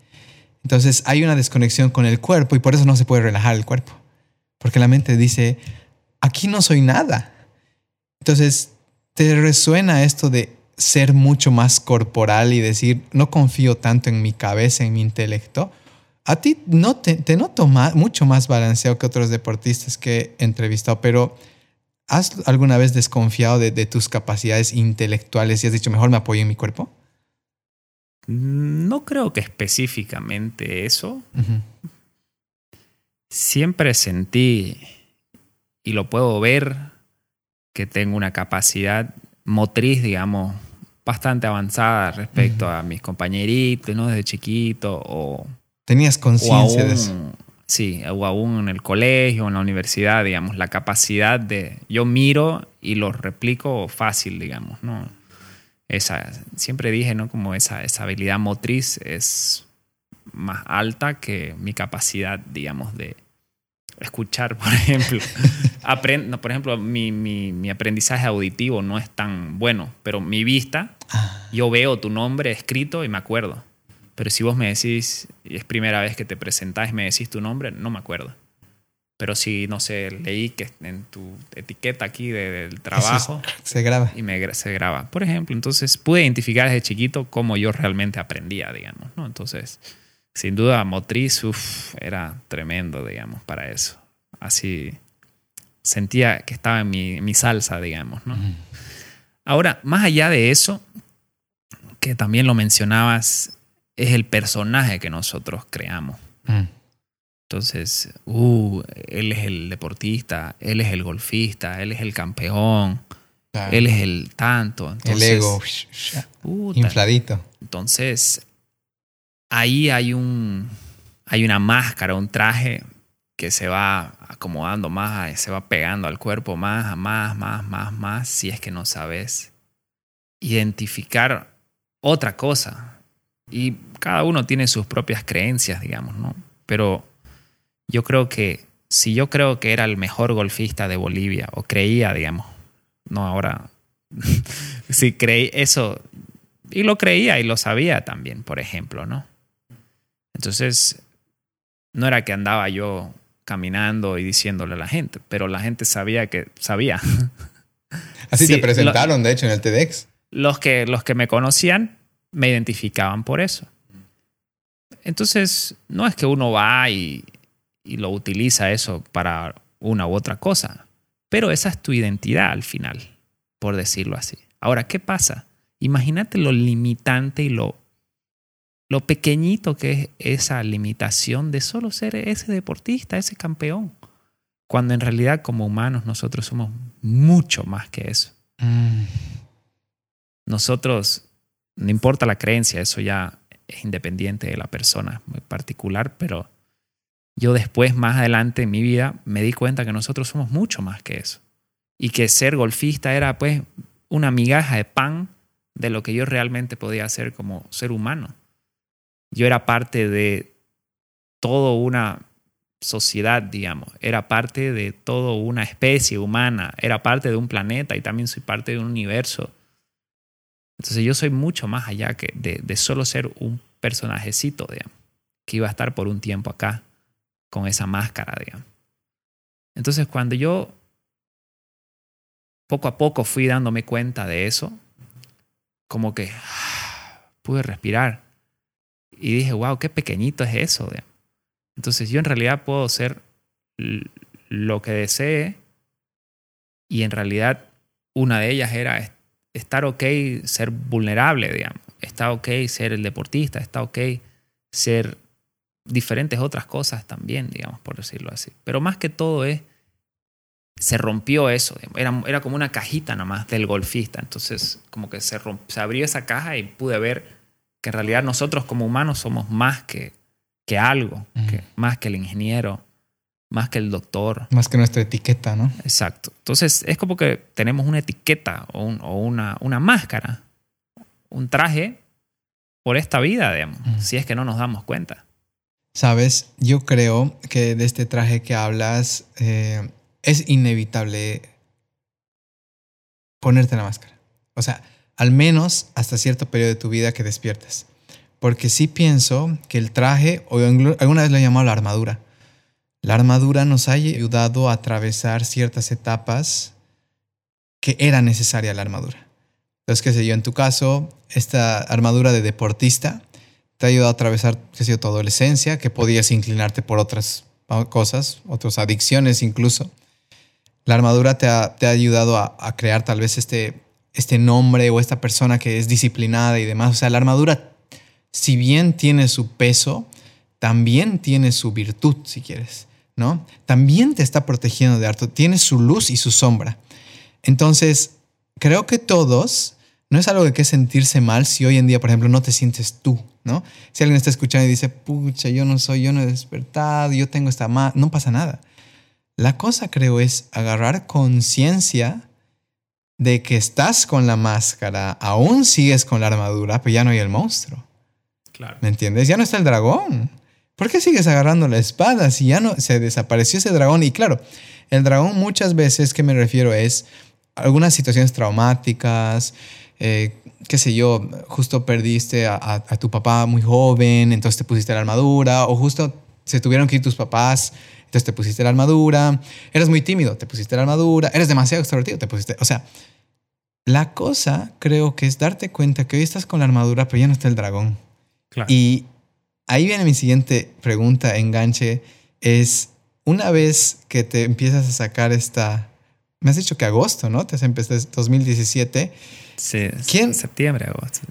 Entonces hay una desconexión con el cuerpo y por eso no se puede relajar el cuerpo. Porque la mente dice, aquí no soy nada. Entonces, ¿te resuena esto de ser mucho más corporal y decir, no confío tanto en mi cabeza, en mi intelecto? A ti no te, te noto mucho más balanceado que otros deportistas que he entrevistado, pero ¿has alguna vez desconfiado de, tus capacidades intelectuales y has dicho, mejor me apoyo en mi cuerpo? No creo que específicamente eso. Siempre sentí, y lo puedo ver, que tengo una capacidad motriz, digamos, bastante avanzada respecto a mis compañeritos, ¿no? Desde chiquito o... Tenías conciencia de eso. Sí, o aún en el colegio, en la universidad, digamos, la capacidad de... Yo miro y lo replico fácil, digamos, ¿no? Esa, siempre dije, ¿no? Como esa, esa habilidad motriz es más alta que mi capacidad, digamos, de, escuchar, por ejemplo. Aprendo, por ejemplo, mi, mi, mi, aprendizaje auditivo no es tan bueno, pero mi vista, ah. yo veo tu nombre escrito y me acuerdo. Pero si vos me decís, y es primera vez que te presentás y me decís tu nombre, no me acuerdo. Pero si, no sé, leí que en tu etiqueta aquí del trabajo... se graba. Y me, se graba. Por ejemplo, entonces pude identificar desde chiquito cómo yo realmente aprendía, digamos, ¿no? Entonces sin duda motriz, era tremendo, digamos, para eso. Así sentía que estaba en mi, salsa, digamos, ¿no? Ahora, más allá de eso, que también lo mencionabas, es el personaje que nosotros creamos. Mm. Entonces, uh, él es el deportista, él es el golfista, él es el campeón, él es el tanto. el ego infladito. Entonces, ahí hay un hay una máscara, un traje que se va acomodando más, se va pegando al cuerpo más, más, más, más, más, si es que no sabes identificar otra cosa. Y cada uno tiene sus propias creencias, digamos, ¿no? Pero yo creo que si yo creo que era el mejor golfista de Bolivia, o creía, digamos, no ahora, si creí eso, y lo creía y lo sabía también, por ejemplo, ¿no? Entonces, no era que andaba yo caminando y diciéndole a la gente, pero la gente sabía que sabía. Así se presentaron, de hecho, en el TEDx. Los que, los que me conocían me identificaban por eso. Entonces, no es que uno va y, y lo utiliza eso para una u otra cosa, pero esa es tu identidad al final, por decirlo así. Ahora, ¿qué pasa? Imagínate lo limitante y lo lo pequeñito que es esa limitación de solo ser ese deportista, ese campeón, cuando en realidad como humanos nosotros somos mucho más que eso. Mm. Nosotros, no importa la creencia, eso ya es independiente de la persona muy particular, pero yo después, más adelante en mi vida, me di cuenta que nosotros somos mucho más que eso. Y que ser golfista era pues una migaja de pan de lo que yo realmente podía hacer como ser humano yo era parte de toda una sociedad, digamos, era parte de toda una especie humana, era parte de un planeta y también soy parte de un universo. Entonces yo soy mucho más allá que de, solo ser un personajecito, que iba a estar por un tiempo acá con esa máscara. Entonces cuando yo poco a poco fui dándome cuenta de eso, como que pude respirar y dije, wow, qué pequeñito es eso. Entonces yo en realidad puedo ser lo que desee y en realidad una de ellas era estar ok ser vulnerable, digamos. Está ok ser el deportista, está ok ser diferentes otras cosas también, digamos, por decirlo así. Pero más que todo es, se rompió eso, era, era como una cajita nada más del golfista. Entonces como que se, se abrió esa caja y pude ver que en realidad nosotros como humanos somos más que, que algo, que, más que el ingeniero, más que el doctor. Más que nuestra etiqueta, ¿no? Exacto. Entonces es como que tenemos una etiqueta o, una, una, máscara, un traje por esta vida, digamos, si es que no nos damos cuenta. Sabes, yo creo que de este traje que hablas eh, es inevitable ponerte la máscara. O sea, al menos hasta cierto periodo de tu vida que despiertes. Porque sí pienso que el traje, o alguna vez lo he llamado la armadura, la armadura nos ha ayudado a atravesar ciertas etapas que era necesaria la armadura. Entonces, qué sé yo, en tu caso, esta armadura de deportista te ha ayudado a atravesar, qué sé yo, tu adolescencia, que podías inclinarte por otras cosas, otras adicciones incluso. La armadura te ha, ayudado a, a, crear tal vez este, este nombre o esta persona que es disciplinada y demás. O sea, la armadura, si bien tiene su peso, también tiene su virtud, si quieres. ¿No? También te está protegiendo de harto, tiene su luz y su sombra. Entonces, creo que todos, no es algo de que sentirse mal si hoy en día, por ejemplo, no te sientes tú, ¿no? Si alguien está escuchando y dice, pucha, yo no soy, yo no he despertado, yo tengo esta más, no pasa nada. La cosa creo es agarrar conciencia de que estás con la máscara, aún sigues con la armadura, pero ya no hay el monstruo. Claro. ¿Me entiendes? Ya no está el dragón. ¿Por qué sigues agarrando la espada si ya no se desapareció ese dragón? Y claro, el dragón muchas veces que me refiero es algunas situaciones traumáticas, eh, qué sé yo, justo perdiste a, tu papá muy joven, entonces te pusiste la armadura, o justo se tuvieron que ir tus papás, entonces te pusiste la armadura, eres muy tímido, te pusiste la armadura, eres demasiado extrovertido, te pusiste, o sea, la cosa creo que es darte cuenta que hoy estás con la armadura, pero ya no está el dragón. Claro. Y ahí viene mi siguiente pregunta, enganche, es una vez que te empiezas a sacar esta, me has dicho que agosto, ¿no? Te has empezado 2017. Sí, ¿Quién, septiembre, agosto.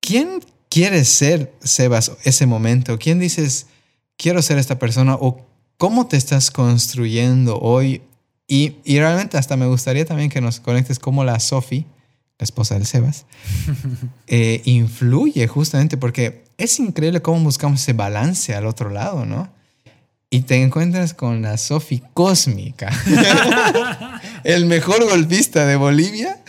¿Quién quieres ser, Sebas, ese momento? ¿Quién dices, quiero ser esta persona? ¿O cómo te estás construyendo hoy? Y, y realmente hasta me gustaría también que nos conectes como la Sofi, la esposa del Sebas, eh, influye justamente porque es increíble cómo buscamos ese balance al otro lado, ¿no? Y te encuentras con la Sofi Cósmica, el mejor golpista de Bolivia,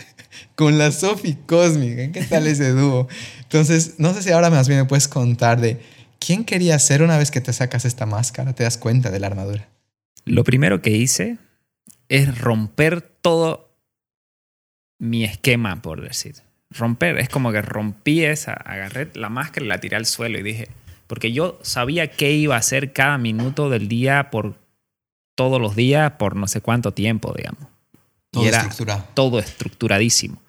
con la Sofi Cósmica. ¿Qué tal ese dúo? Entonces, no sé si ahora más bien me puedes contar de quién quería ser una vez que te sacas esta máscara, te das cuenta de la armadura. Lo primero que hice es romper todo mi esquema, por decir romper. Es como que rompí esa, agarré la máscara y la tiré al suelo y dije, porque yo sabía qué iba a hacer cada minuto del día por todos los días por no sé cuánto tiempo, digamos. Todo estructurado. Todo estructuradísimo.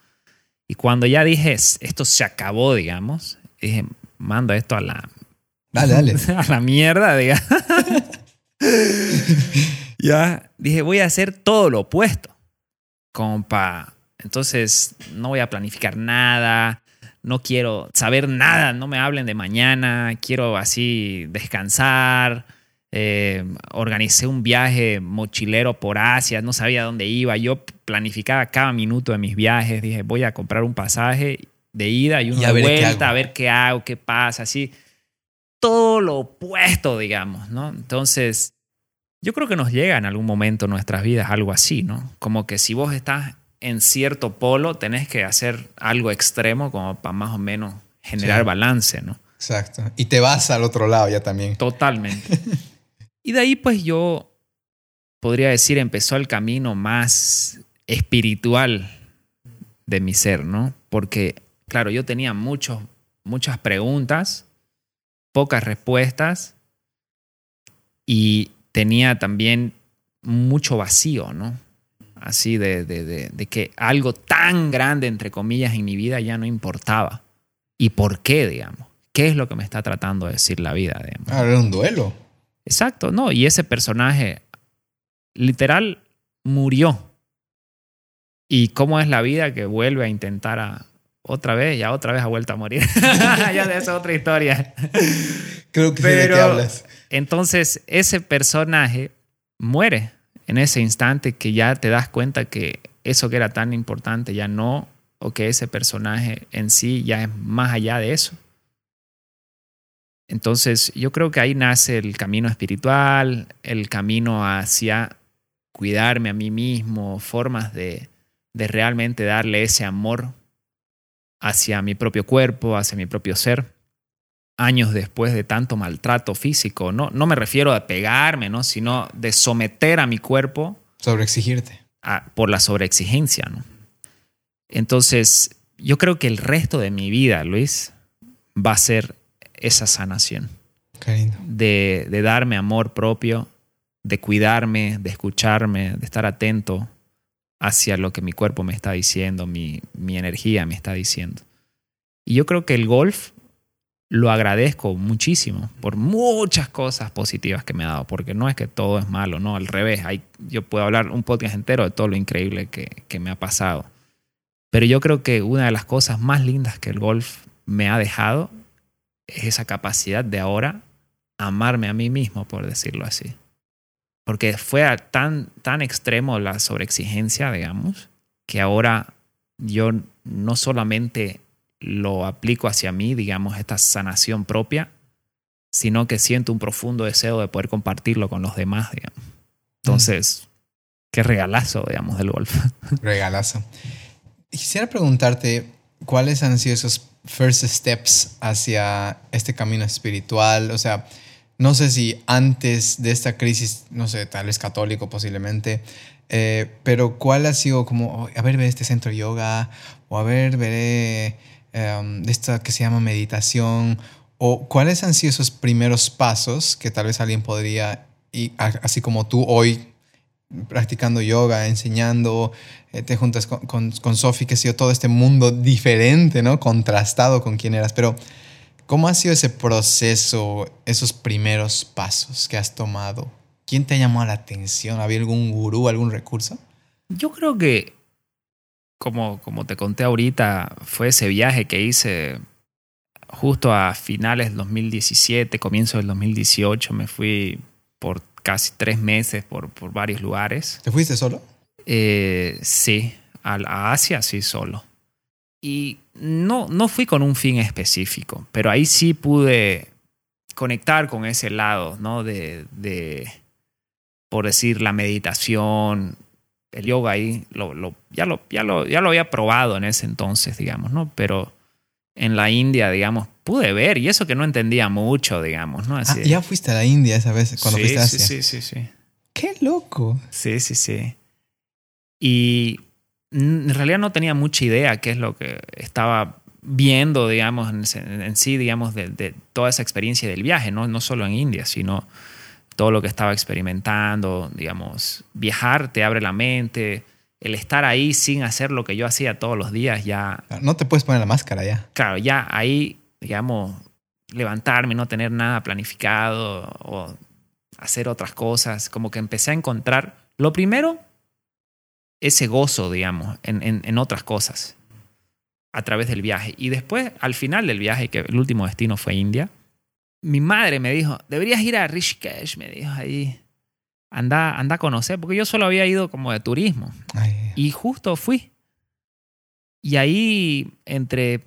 Y cuando ya dije, esto se acabó, digamos, dije, mando esto a la... Dale, dale. a la mierda, digamos. ya dije, voy a hacer todo lo opuesto. Como para entonces, no voy a planificar nada, no quiero saber nada, no me hablen de mañana, quiero así descansar. Eh, organicé un viaje mochilero por Asia, no sabía dónde iba, yo planificaba cada minuto de mis viajes, dije, voy a comprar un pasaje de ida y una vuelta, a ver qué hago, qué pasa, así. Todo lo opuesto, digamos, ¿no? Entonces, yo creo que nos llega en algún momento en nuestras vidas algo así, ¿no? Como que si vos estás en cierto polo tenés que hacer algo extremo como para más o menos generar balance, ¿no? Exacto. Y te vas al otro lado ya también. Totalmente. y de ahí pues yo podría decir empezó el camino más espiritual de mi ser, ¿no? Porque, claro, yo tenía muchos, muchas preguntas, pocas respuestas y tenía también mucho vacío, ¿no? Así de, de, que algo tan grande, entre comillas, en mi vida ya no importaba. ¿Y por qué, digamos? ¿Qué es lo que me está tratando de decir la vida? Digamos? Ah, era un duelo. Exacto, no. Y ese personaje, literal, murió. ¿Y cómo es la vida que vuelve a intentar a, otra vez, ya otra vez ha vuelto a morir? ya de esa otra historia. Creo que Pero, de qué hablas. Entonces, ese personaje muere en ese instante que ya te das cuenta que eso que era tan importante ya no, o que ese personaje en sí ya es más allá de eso. Entonces, yo creo que ahí nace el camino espiritual, el camino hacia cuidarme a mí mismo, formas de, de realmente darle ese amor hacia mi propio cuerpo, hacia mi propio ser, años después de tanto maltrato físico. No, no me refiero a pegarme, ¿no? sino de someter a mi cuerpo. Sobreexigirte. por la sobreexigencia. ¿no? Entonces, yo creo que el resto de mi vida, Luis, va a ser esa sanación. De, de darme amor propio, de cuidarme, de escucharme, de estar atento hacia lo que mi cuerpo me está diciendo, mi, mi energía me está diciendo. Y yo creo que el golf lo agradezco muchísimo por muchas cosas positivas que me ha dado, porque no es que todo es malo, no, al revés, hay, yo puedo hablar un podcast entero de todo lo increíble que, que me ha pasado. Pero yo creo que una de las cosas más lindas que el golf me ha dejado es esa capacidad de ahora amarme a mí mismo, por decirlo así porque fue tan, tan extremo la sobreexigencia, digamos, que ahora yo no solamente lo aplico hacia mí, digamos, esta sanación propia, sino que siento un profundo deseo de poder compartirlo con los demás, digamos. Entonces, qué regalazo, digamos, del golf. Regalazo. Quisiera preguntarte, ¿cuáles han sido esos first steps hacia este camino espiritual? O sea, no sé si antes de esta crisis, no sé, tal vez católico posiblemente, eh, pero ¿cuál ha sido como, a ver, veré este centro de yoga, o a ver, veré um, esta que se llama meditación, o cuáles han sido esos primeros pasos que tal vez alguien podría, y así como tú hoy practicando yoga, enseñando, eh, te juntas con, con, con Sofi, que ha sido todo este mundo diferente, ¿no? Contrastado con quién eras, pero ¿Cómo ha sido ese proceso, esos primeros pasos que has tomado? ¿Quién te ha llamado la atención? ¿Había algún gurú, algún recurso? Yo creo que, como, como te conté ahorita, fue ese viaje que hice justo a finales del 2017, comienzo del 2018. Me fui por casi tres meses por, por varios lugares. ¿Te fuiste solo? Eh, sí, a Asia sí solo. Y no, no fui con un fin específico, pero ahí sí pude conectar con ese lado, ¿no? De, de por decir, la meditación, el yoga ahí, lo, lo, ya, lo, ya, lo, ya lo había probado en ese entonces, digamos, ¿no? Pero en la India, digamos, pude ver, y eso que no entendía mucho, digamos, ¿no? ah, ya fuiste a la India esa vez cuando fuiste a Asia. Sí, sí, sí, sí. Qué loco. Sí, sí, sí. Y en realidad no tenía mucha idea qué es lo que estaba viendo, digamos, en, sí, digamos, de, toda esa experiencia del viaje, ¿no? no solo en India, sino todo lo que estaba experimentando, digamos, viajar te abre la mente, el estar ahí sin hacer lo que yo hacía todos los días ya... No te puedes poner la máscara ya. Claro, ya ahí, digamos, levantarme, no tener nada planificado o hacer otras cosas, como que empecé a encontrar, lo primero, ese gozo, digamos, en, otras cosas a través del viaje. Y después, al final del viaje, que el último destino fue India, mi madre me dijo, deberías ir a Rishikesh, me dijo ahí, anda, anda a conocer, porque yo solo había ido como de turismo. Y justo fui. Y ahí, entre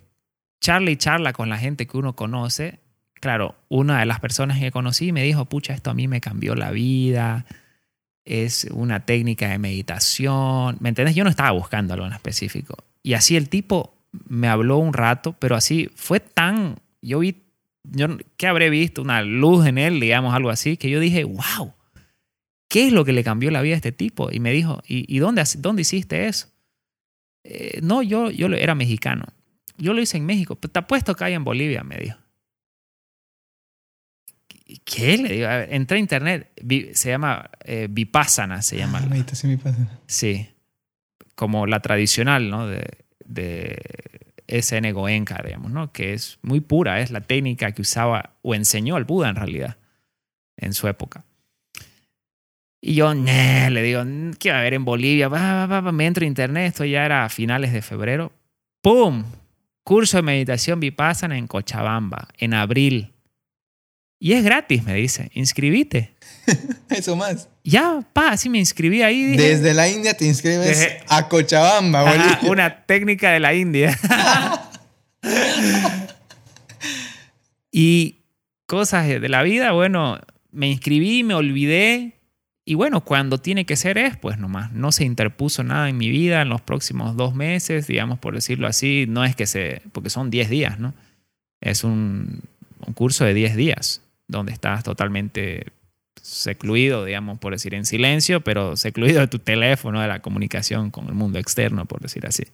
charla y charla con la gente que uno conoce, claro, una de las personas que conocí me dijo, pucha, esto a mí me cambió la vida es una técnica de meditación. ¿Me entiendes? Yo no estaba buscando algo en específico. Y así el tipo me habló un rato, pero así fue tan. Yo vi. Yo, ¿Qué habré visto? Una luz en él, digamos, algo así, que yo dije, wow, ¿qué es lo que le cambió la vida a este tipo? Y me dijo, ¿y, dónde, dónde hiciste eso? Eh, no, yo, yo era mexicano. Yo lo hice en México, pero te apuesto que hay en Bolivia, me dijo. ¿Qué? Le digo, entré a internet, se llama eh, Vipassana, se llama. Ah, meditación Vipassana. Sí, como la tradicional, ¿no? De, de SN Goenka, digamos, ¿no? Que es muy pura, es la técnica que usaba o enseñó al Buda en realidad, en su época. Y yo, le digo, ¿qué va a haber en Bolivia? me entro a internet, esto ya era a finales de febrero. ¡Pum! Curso de meditación Vipassana en Cochabamba, en abril y es gratis, me dice. Inscribite. Eso más. Ya, pa, así me inscribí ahí. Desde la India te inscribes a Cochabamba, Ajá, Una técnica de la India. y cosas de la vida, bueno, me inscribí, me olvidé. Y bueno, cuando tiene que ser es, pues nomás. No se interpuso nada en mi vida en los próximos dos meses, digamos, por decirlo así. No es que se. porque son 10 días, ¿no? Es un, un curso de 10 días, donde estás totalmente secluido, digamos, por decir, en silencio, pero secluido de tu teléfono, de la comunicación con el mundo externo, por decir así.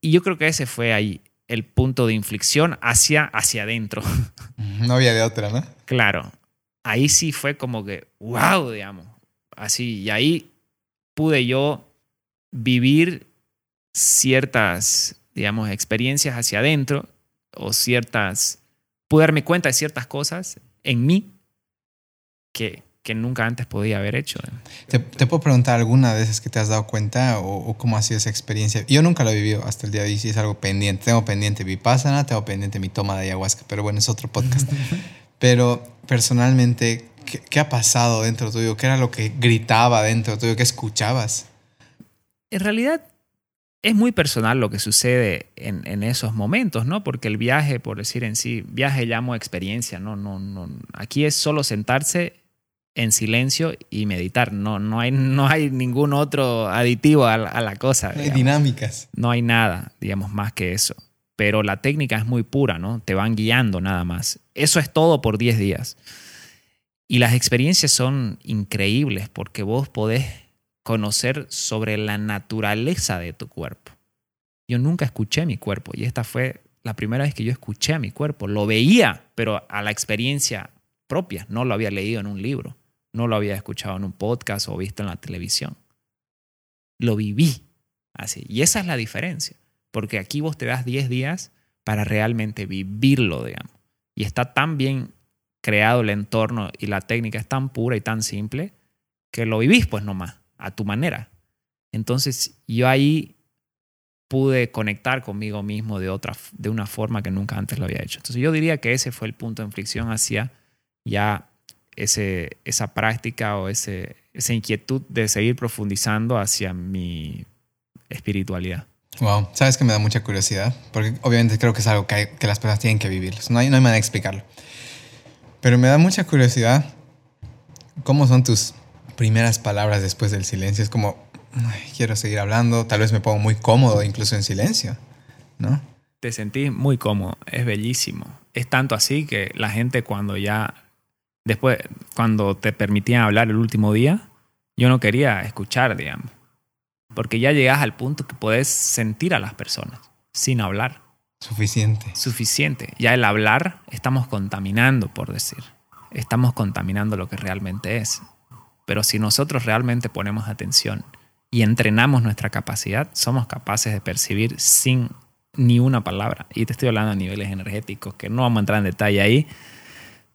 Y yo creo que ese fue ahí el punto de inflexión hacia, hacia adentro. No había de otra, ¿no? Claro, ahí sí fue como que, wow, digamos, así, y ahí pude yo vivir ciertas, digamos, experiencias hacia adentro o ciertas, pude darme cuenta de ciertas cosas en mí que, que nunca antes podía haber hecho. ¿Te, ¿Te, puedo preguntar alguna de esas que te has dado cuenta o, o, cómo ha sido esa experiencia? Yo nunca lo he vivido hasta el día de hoy, sí es algo pendiente. Tengo pendiente Vipassana, tengo pendiente mi toma de ayahuasca, pero bueno, es otro podcast. pero personalmente, ¿qué, ¿qué, ha pasado dentro tuyo? ¿Qué era lo que gritaba dentro tuyo? ¿Qué escuchabas? En realidad es muy personal lo que sucede en, en, esos momentos, ¿no? Porque el viaje, por decir en sí, viaje llamo experiencia, ¿no? no, no aquí es solo sentarse en silencio y meditar. No, no, hay, no hay ningún otro aditivo a, a la cosa. No hay dinámicas. No hay nada, digamos, más que eso. Pero la técnica es muy pura, ¿no? Te van guiando nada más. Eso es todo por 10 días. Y las experiencias son increíbles porque vos podés conocer sobre la naturaleza de tu cuerpo. Yo nunca escuché mi cuerpo y esta fue la primera vez que yo escuché a mi cuerpo. Lo veía, pero a la experiencia propia. No lo había leído en un libro no lo había escuchado en un podcast o visto en la televisión. Lo viví así. Y esa es la diferencia. Porque aquí vos te das 10 días para realmente vivirlo, digamos. Y está tan bien creado el entorno y la técnica es tan pura y tan simple que lo vivís pues nomás, a tu manera. Entonces yo ahí pude conectar conmigo mismo de, otra, de una forma que nunca antes lo había hecho. Entonces yo diría que ese fue el punto de inflexión hacia ya ese, esa práctica o ese, esa inquietud de seguir profundizando hacia mi espiritualidad. Wow, sabes que me da mucha curiosidad, porque obviamente creo que es algo que, hay, que las personas tienen que vivir. No hay, no hay manera de explicarlo. Pero me da mucha curiosidad cómo son tus primeras palabras después del silencio. Es como, ay, quiero seguir hablando, tal vez me pongo muy cómodo incluso en silencio, ¿no? Te sentí muy cómodo, es bellísimo. Es tanto así que la gente cuando ya después, cuando te permitían hablar el último día, yo no quería escuchar, digamos. Porque ya llegas al punto que puedes sentir a las personas sin hablar. Suficiente. Suficiente. Ya el hablar estamos contaminando, por decir. Estamos contaminando lo que realmente es. Pero si nosotros realmente ponemos atención y entrenamos nuestra capacidad, somos capaces de percibir sin ni una palabra. Y te estoy hablando a niveles energéticos, que no vamos a entrar en detalle ahí,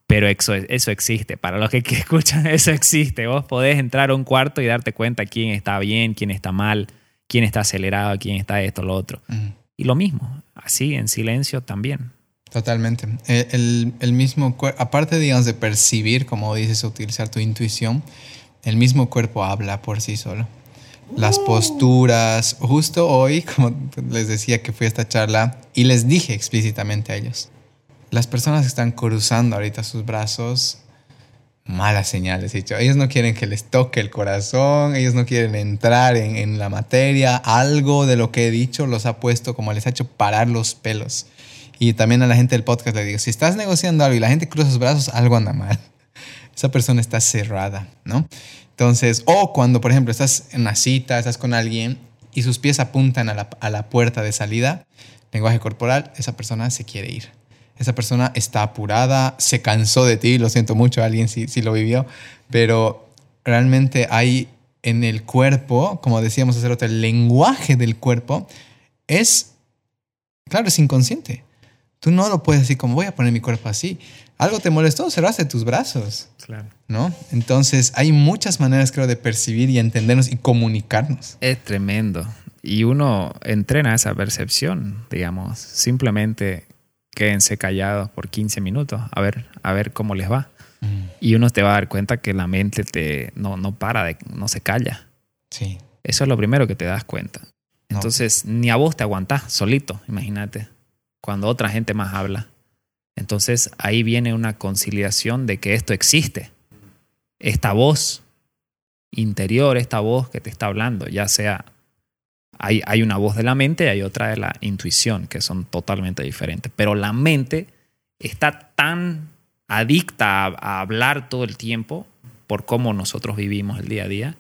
pero eso, eso existe. Para los que, escuchan, eso existe. Vos podés entrar a un cuarto y darte cuenta quién está bien, quién está mal, quién está acelerado, quién está esto, lo otro. Y lo mismo, así en silencio también. Totalmente. El, el, el mismo cuerpo, aparte, digamos, de percibir, como dices, utilizar tu intuición, el mismo cuerpo habla por sí solo. Las uh. posturas. Justo hoy, como les decía que fui a esta charla y les dije explícitamente a ellos, las personas están cruzando ahorita sus brazos, malas señales, dicho. Ellos no quieren que les toque el corazón, ellos no quieren entrar en, la materia. Algo de lo que he dicho los ha puesto como les ha hecho parar los pelos. Y también a la gente del podcast le digo, si estás negociando algo y la gente cruza sus brazos, algo anda mal. Esa persona está cerrada, ¿no? Entonces, o cuando, por ejemplo, estás en una cita, estás con alguien y sus pies apuntan a la puerta de salida, lenguaje corporal, esa persona se quiere ir esa persona está apurada, se cansó de ti, lo siento mucho, alguien si, si lo vivió, pero realmente hay en el cuerpo, como decíamos hace rato, el lenguaje del cuerpo es, claro, es inconsciente. Tú no lo puedes decir como voy a poner mi cuerpo así. Algo te molestó, cerraste tus brazos. Claro. ¿No? Entonces hay muchas maneras, creo, de percibir y entendernos y comunicarnos. Es tremendo. Y uno entrena esa percepción, digamos. Simplemente quédense callados por 15 minutos a ver, a ver cómo les va. Mm. Y uno te va a dar cuenta que la mente te, no, no para, de, no se calla. Sí. Eso es lo primero que te das cuenta. Entonces, ni a vos te aguantás solito, imagínate, cuando otra gente más habla. Entonces ahí viene una conciliación de que esto existe. Esta voz interior, esta voz que te está hablando, ya sea hay, hay, una voz de la mente y hay otra de la intuición, que son totalmente diferentes. Pero la mente está tan adicta a, hablar todo el tiempo por cómo nosotros vivimos el día a día,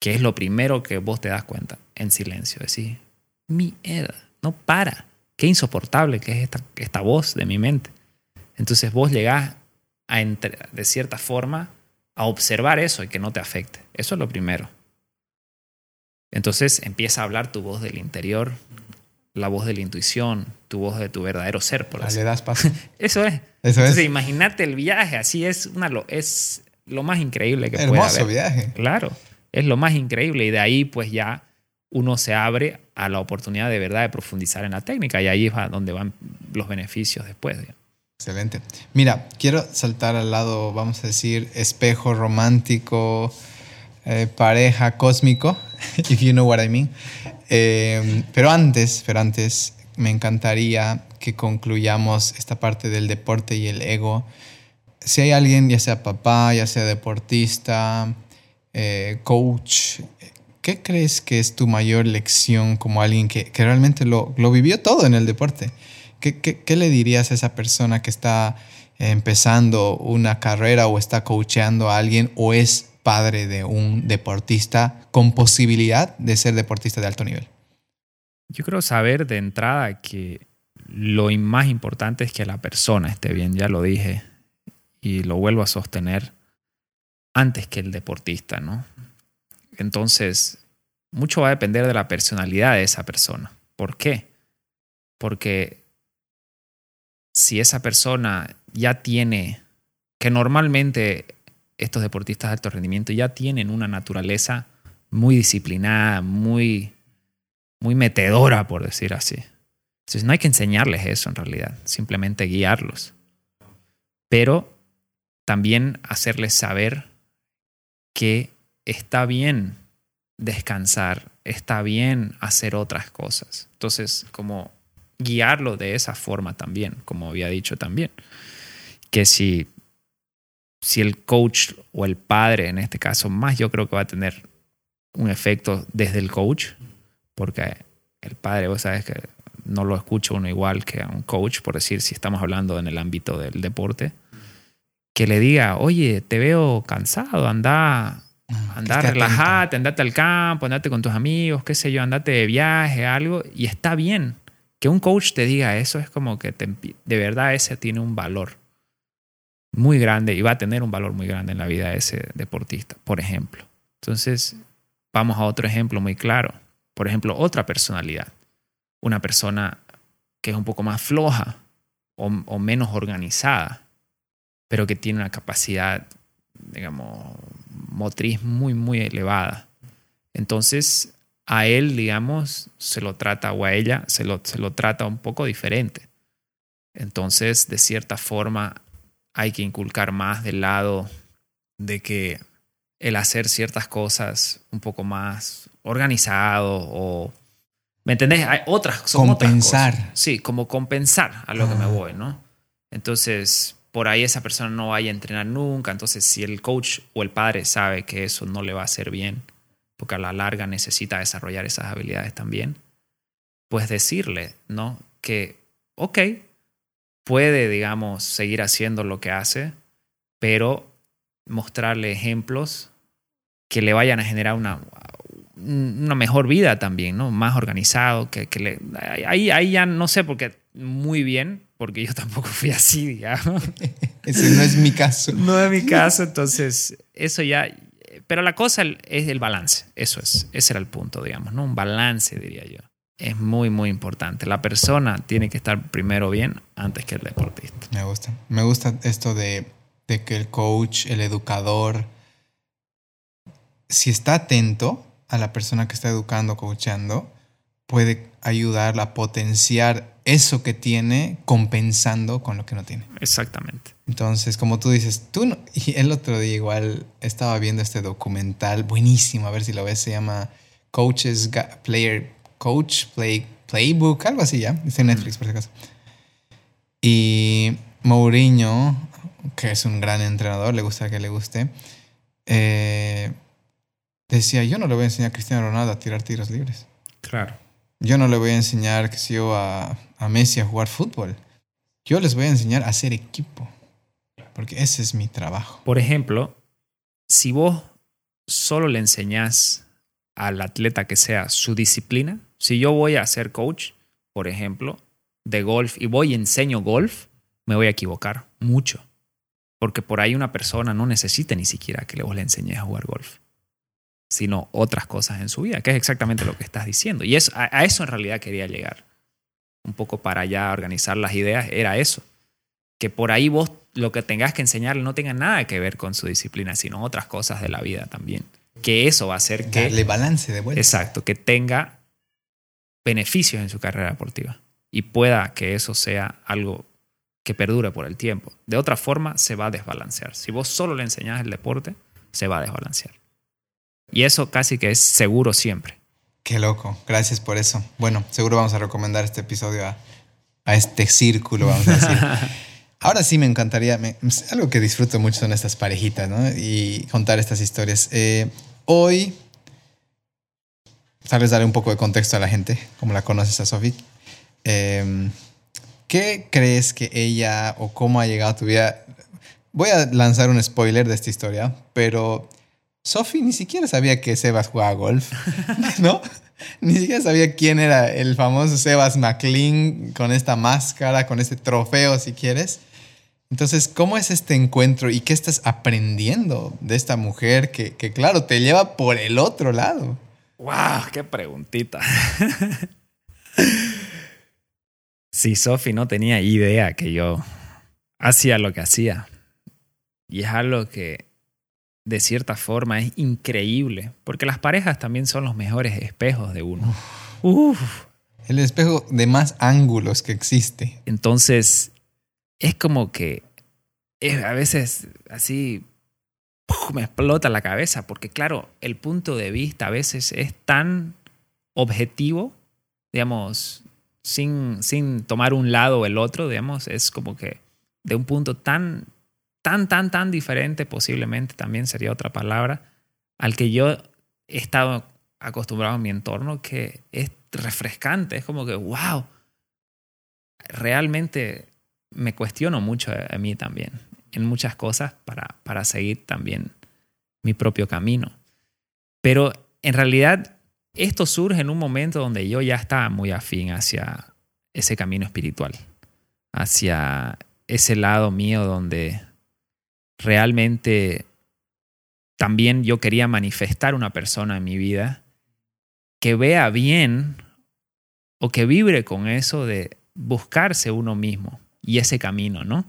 que es lo primero que vos te das cuenta en silencio. Decir, mierda, no para. Qué insoportable que es esta, esta voz de mi mente. Entonces vos llegás a, de cierta forma a observar eso y que no te afecte. Eso es lo primero. Entonces empieza a hablar tu voz del interior, la voz de la intuición, tu voz de tu verdadero ser. Por así. Le das paso. Eso es. Eso Entonces, imagínate el viaje, así es, una, es lo más increíble que puede haber. viaje. Claro, es lo más increíble y de ahí pues ya uno se abre a la oportunidad de verdad de profundizar en la técnica y ahí es donde van los beneficios después. Excelente. Mira, quiero saltar al lado, vamos a decir, espejo romántico, eh, pareja cósmico, if you know what I mean. Eh, pero antes, pero antes, me encantaría que concluyamos esta parte del deporte y el ego. Si hay alguien, ya sea papá, ya sea deportista, eh, coach, ¿qué crees que es tu mayor lección como alguien que, que realmente lo, lo, vivió todo en el deporte? ¿Qué, ¿Qué, qué, le dirías a esa persona que está empezando una carrera o está coacheando a alguien o es padre de un deportista con posibilidad de ser deportista de alto nivel? Yo creo saber de entrada que lo más importante es que la persona esté bien, ya lo dije y lo vuelvo a sostener, antes que el deportista, ¿no? Entonces, mucho va a depender de la personalidad de esa persona. ¿Por qué? Porque si esa persona ya tiene, que normalmente estos deportistas de alto rendimiento ya tienen una naturaleza muy disciplinada, muy, muy metedora, por decir así. Entonces no hay que enseñarles eso en realidad, simplemente guiarlos. Pero también hacerles saber que está bien descansar, está bien hacer otras cosas. Entonces, como guiarlo de esa forma también, como había dicho también. Que si si el coach o el padre, en este caso, más yo creo que va a tener un efecto desde el coach, porque el padre, vos sabes que no lo escucha uno igual que a un coach, por decir, si estamos hablando en el ámbito del deporte, que le diga, oye, te veo cansado, anda, anda relajate, andate al campo, andate con tus amigos, qué sé yo, andate de viaje, algo, y está bien. Que un coach te diga eso es como que de verdad ese tiene un valor muy grande y va a tener un valor muy grande en la vida de ese deportista, por ejemplo. Entonces, vamos a otro ejemplo muy claro. Por ejemplo, otra personalidad. Una persona que es un poco más floja o, menos organizada, pero que tiene una capacidad, digamos, motriz muy, muy elevada. Entonces, a él, digamos, se lo trata, o a ella, se lo, se lo trata un poco diferente. Entonces, de cierta forma, hay que inculcar más del lado de que el hacer ciertas cosas un poco más organizado o... ¿Me entendés? Hay otras, son compensar. Sí, como compensar a lo que me ah. voy, ¿no? Entonces, por ahí esa persona no vaya a entrenar nunca. Entonces, si el coach o el padre sabe que eso no le va a hacer bien, porque a la larga necesita desarrollar esas habilidades también, pues decirle, ¿no? Que, ok, puede, digamos, seguir haciendo lo que hace, pero mostrarle ejemplos que le vayan a generar una, una mejor vida también, ¿no? Más organizado, que, que le, ahí, ahí ya no sé, porque muy bien, porque yo tampoco fui así, digamos. Ese no es mi caso. No es mi caso, entonces eso ya... Pero la cosa es el balance, eso es, ese era el punto, digamos, ¿no? Un balance, diría yo es muy, muy importante. La persona tiene que estar primero bien antes que el deportista. Me gusta. Me gusta esto de, que el coach, el educador, si está atento a la persona que está educando, coachando, puede ayudarla a potenciar eso que tiene compensando con lo que no tiene. Exactamente. Entonces, como tú dices, tú no, y el otro día igual estaba viendo este documental buenísimo, a ver si lo ves, se llama Coaches Player Coach Play, Playbook, algo así ya. Está en Netflix, por si acaso. Y Mourinho, que es un gran entrenador, le gusta que le guste, eh, decía, yo no le voy a enseñar a Cristiano Ronaldo a tirar tiros libres. Claro. Yo no le voy a enseñar, que si yo, a, a Messi a jugar fútbol. Yo les voy a enseñar a hacer equipo. Porque ese es mi trabajo. Por ejemplo, si vos solo le enseñás al atleta que sea su disciplina, si yo voy a ser coach, por ejemplo, de golf y voy y enseño golf, me voy a equivocar mucho. Porque por ahí una persona no necesita ni siquiera que vos le enseñes a jugar golf, sino otras cosas en su vida, que es exactamente lo que estás diciendo. Y eso, a, a eso en realidad quería llegar. Un poco para ya organizar las ideas, era eso. Que por ahí vos lo que tengas que enseñarle no tenga nada que ver con su disciplina, sino otras cosas de la vida también. Que eso va a hacer que... Darle balance de vuelta. Exacto, que tenga beneficios en su carrera deportiva y pueda que eso sea algo que perdure por el tiempo. De otra forma, se va a desbalancear. Si vos solo le enseñás el deporte, se va a desbalancear. Y eso casi que es seguro siempre. Qué loco, gracias por eso. Bueno, seguro vamos a recomendar este episodio a, a este círculo, vamos a decir. Ahora sí me encantaría, me, algo que disfruto mucho son estas parejitas, ¿no? Y contar estas historias. Eh, hoy, tal vez darle un poco de contexto a la gente, como la conoces a Sophie. Eh, ¿Qué crees que ella o cómo ha llegado a tu vida? Voy a lanzar un spoiler de esta historia, pero Sophie ni siquiera sabía que Sebas jugaba golf, ¿no? Ni siquiera sabía quién era el famoso Sebas McLean con esta máscara, con este trofeo, si quieres. Entonces, ¿cómo es este encuentro y qué estás aprendiendo de esta mujer que, que claro, te lleva por el otro lado? ¡Wow! ¡Qué preguntita! sí, Sophie no tenía idea que yo hacía lo que hacía. Y es algo que de cierta forma es increíble, porque las parejas también son los mejores espejos de uno. Uf. El espejo de más ángulos que existe. Entonces, es como que es a veces así me explota la cabeza, porque claro, el punto de vista a veces es tan objetivo, digamos, sin, sin tomar un lado o el otro, digamos, es como que de un punto tan, tan, tan, tan diferente, posiblemente también sería otra palabra, al que yo he estado acostumbrado en mi entorno, que es refrescante, es como que, wow, realmente me cuestiono mucho a mí también en muchas cosas para, para seguir también mi propio camino. Pero en realidad esto surge en un momento donde yo ya estaba muy afín hacia ese camino espiritual, hacia ese lado mío donde realmente también yo quería manifestar una persona en mi vida que vea bien o que vibre con eso de buscarse uno mismo y ese camino, ¿no?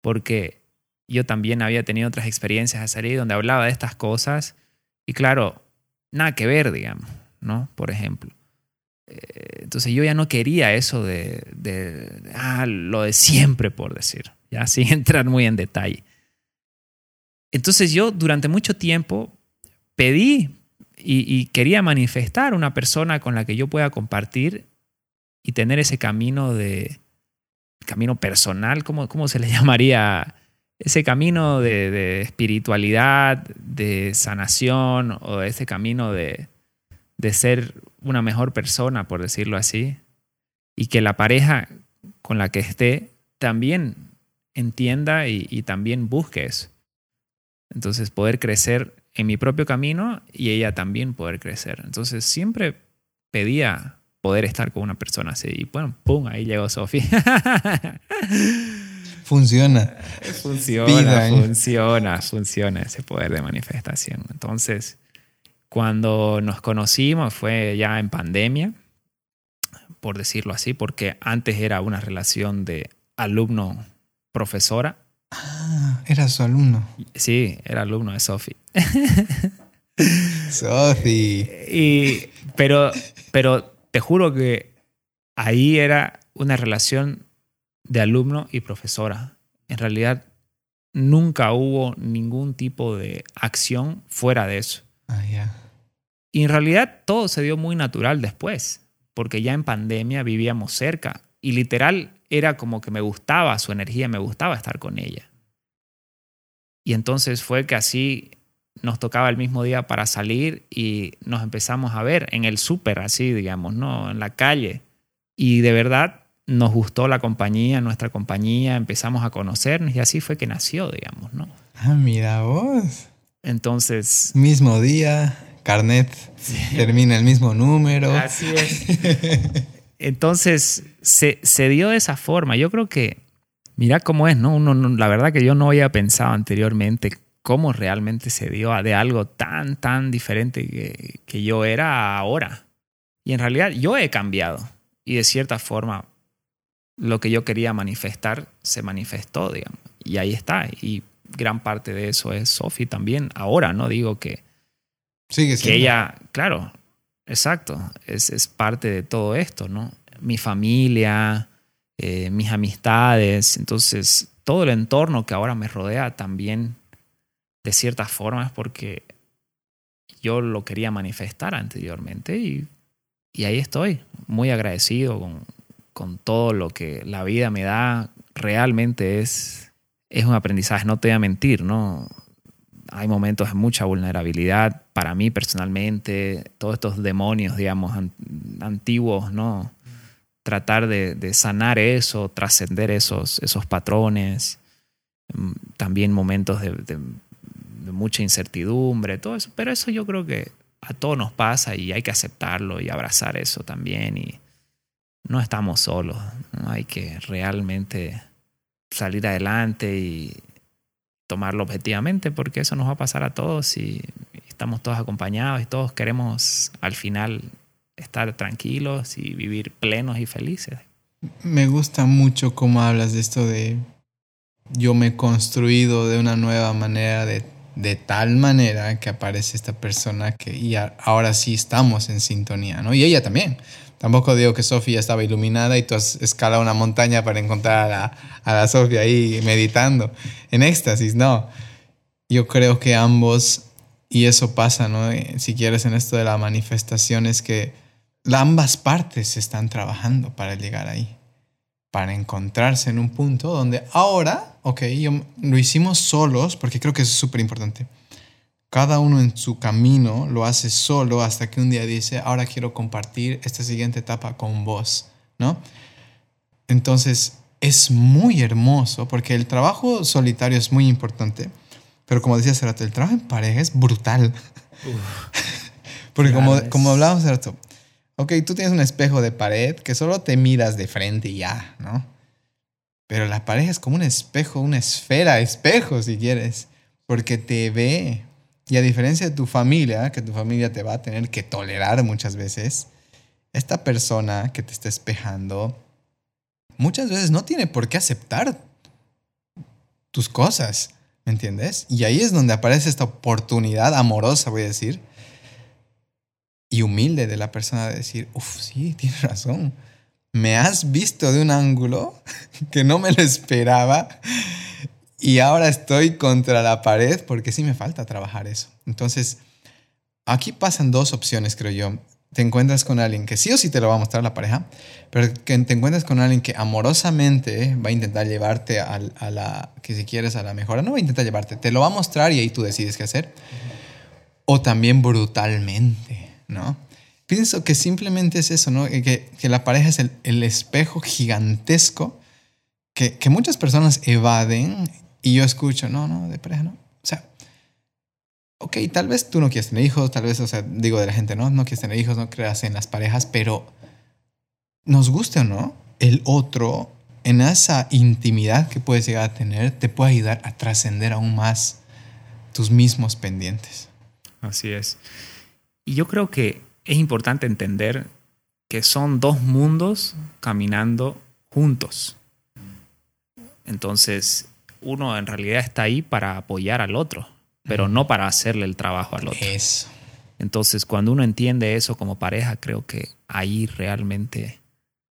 Porque yo también había tenido otras experiencias a salir donde hablaba de estas cosas y claro, nada que ver, digamos, ¿no? Por ejemplo. Eh, entonces yo ya no quería eso de, de ah, lo de siempre, por decir, ya sin entrar muy en detalle. Entonces yo durante mucho tiempo pedí y, y, quería manifestar una persona con la que yo pueda compartir y tener ese camino de camino personal, ¿cómo, cómo se le llamaría? Ese camino de, espiritualidad, de sanación o ese camino de, de ser una mejor persona, por decirlo así, y que la pareja con la que esté también entienda y, y también busque eso. Entonces poder crecer en mi propio camino y ella también poder crecer. Entonces siempre pedía poder estar con una persona así. Y bueno, ¡pum! Ahí llegó Sofía. Funciona. Funciona, funciona, funciona ese poder de manifestación. Entonces, cuando nos conocimos fue ya en pandemia, por decirlo así, porque antes era una relación de alumno-profesora. Ah, era su alumno. Sí, era alumno de Sofi. Sofi. Y, pero, pero te juro que ahí era una relación de alumno y profesora. En realidad, nunca hubo ningún tipo de acción fuera de eso. Ah, yeah. Y en realidad todo se dio muy natural después, porque ya en pandemia vivíamos cerca y literal era como que me gustaba su energía, me gustaba estar con ella. Y entonces fue que así nos tocaba el mismo día para salir y nos empezamos a ver en el súper, así, digamos, ¿no? En la calle. Y de verdad nos gustó la compañía, nuestra compañía, empezamos a conocernos y así fue que nació, digamos, ¿no? Ah, mira vos. Entonces... Mismo día, carnet, termina el mismo número. Así es. Entonces, se, se, dio de esa forma. Yo creo que, mira cómo es, ¿no? Uno, la verdad que yo no había pensado anteriormente cómo realmente se dio de algo tan, tan diferente que, que yo era ahora. Y en realidad yo he cambiado. Y de cierta forma, lo que yo quería manifestar se manifestó, digamos. Y ahí está. Y gran parte de eso es Sophie también. Ahora, ¿no? Digo que, Sigue que ella, claro, exacto, es, es, parte de todo esto, ¿no? Mi familia, eh, mis amistades, entonces todo el entorno que ahora me rodea también de cierta forma es porque yo lo quería manifestar anteriormente y, y ahí estoy, muy agradecido con, con, todo lo que la vida me da. Realmente es, es un aprendizaje, no te voy a mentir, ¿no? Hay momentos de mucha vulnerabilidad para mí personalmente, todos estos demonios, digamos, antiguos, ¿no? Tratar de, de sanar eso, trascender esos, esos patrones, mm, también momentos de, de mucha incertidumbre, todo eso. Pero eso yo creo que a todos nos pasa y hay que aceptarlo y abrazar eso también. Y no estamos solos, ¿no? hay que realmente salir adelante y tomarlo objetivamente porque eso nos va a pasar a todos y estamos todos acompañados y todos queremos al final estar tranquilos y vivir plenos y felices. Me gusta mucho cómo hablas de esto de yo me he construido de una nueva manera de de tal manera que aparece esta persona que y ahora sí estamos en sintonía, ¿no? Y ella también. Tampoco digo que Sofía estaba iluminada y tú has escalado una montaña para encontrar a la, a la Sofía ahí meditando en éxtasis, no. Yo creo que ambos, y eso pasa, ¿no? Eh, si quieres en esto de la manifestación, es que ambas partes están trabajando para llegar ahí, para encontrarse en un punto donde ahora ok, lo hicimos solos, porque creo que es súper importante. Cada uno en su camino lo hace solo hasta que un día dice, ahora quiero compartir esta siguiente etapa con vos, ¿no? Entonces, es muy hermoso porque el trabajo solitario es muy importante, pero como decía hace el trabajo en pareja es brutal. porque como, como hablábamos hace rato, ok, tú tienes un espejo de pared que solo te miras de frente y ya, ¿no? Pero la pareja es como un espejo, una esfera, espejo si quieres, porque te ve. Y a diferencia de tu familia, que tu familia te va a tener que tolerar muchas veces, esta persona que te está espejando muchas veces no tiene por qué aceptar tus cosas, ¿me entiendes? Y ahí es donde aparece esta oportunidad amorosa, voy a decir, y humilde de la persona de decir, uff, sí, tienes razón me has visto de un ángulo que no me lo esperaba y ahora estoy contra la pared porque sí me falta trabajar eso. Entonces, aquí pasan dos opciones, creo yo. Te encuentras con alguien que sí o sí te lo va a mostrar la pareja, pero que te encuentras con alguien que amorosamente va a intentar llevarte a, a la, que si quieres, a la mejora. No va a intentar llevarte, te lo va a mostrar y ahí tú decides qué hacer. O también brutalmente, ¿no? pienso que simplemente es eso, ¿no? Que, que la pareja es el, el espejo gigantesco que, que, muchas personas evaden y yo escucho, no, no, de pareja no. O sea, ok, tal vez tú no quieres tener hijos, tal vez, o sea, digo de la gente, no, no quieres tener hijos, no creas en las parejas, pero nos guste o no, el otro en esa intimidad que puedes llegar a tener te puede ayudar a trascender aún más tus mismos pendientes. Así es. Y yo creo que es importante entender que son dos mundos caminando juntos. Entonces, uno en realidad está ahí para apoyar al otro, pero no para hacerle el trabajo al otro. Eso. Entonces, cuando uno entiende eso como pareja, creo que ahí realmente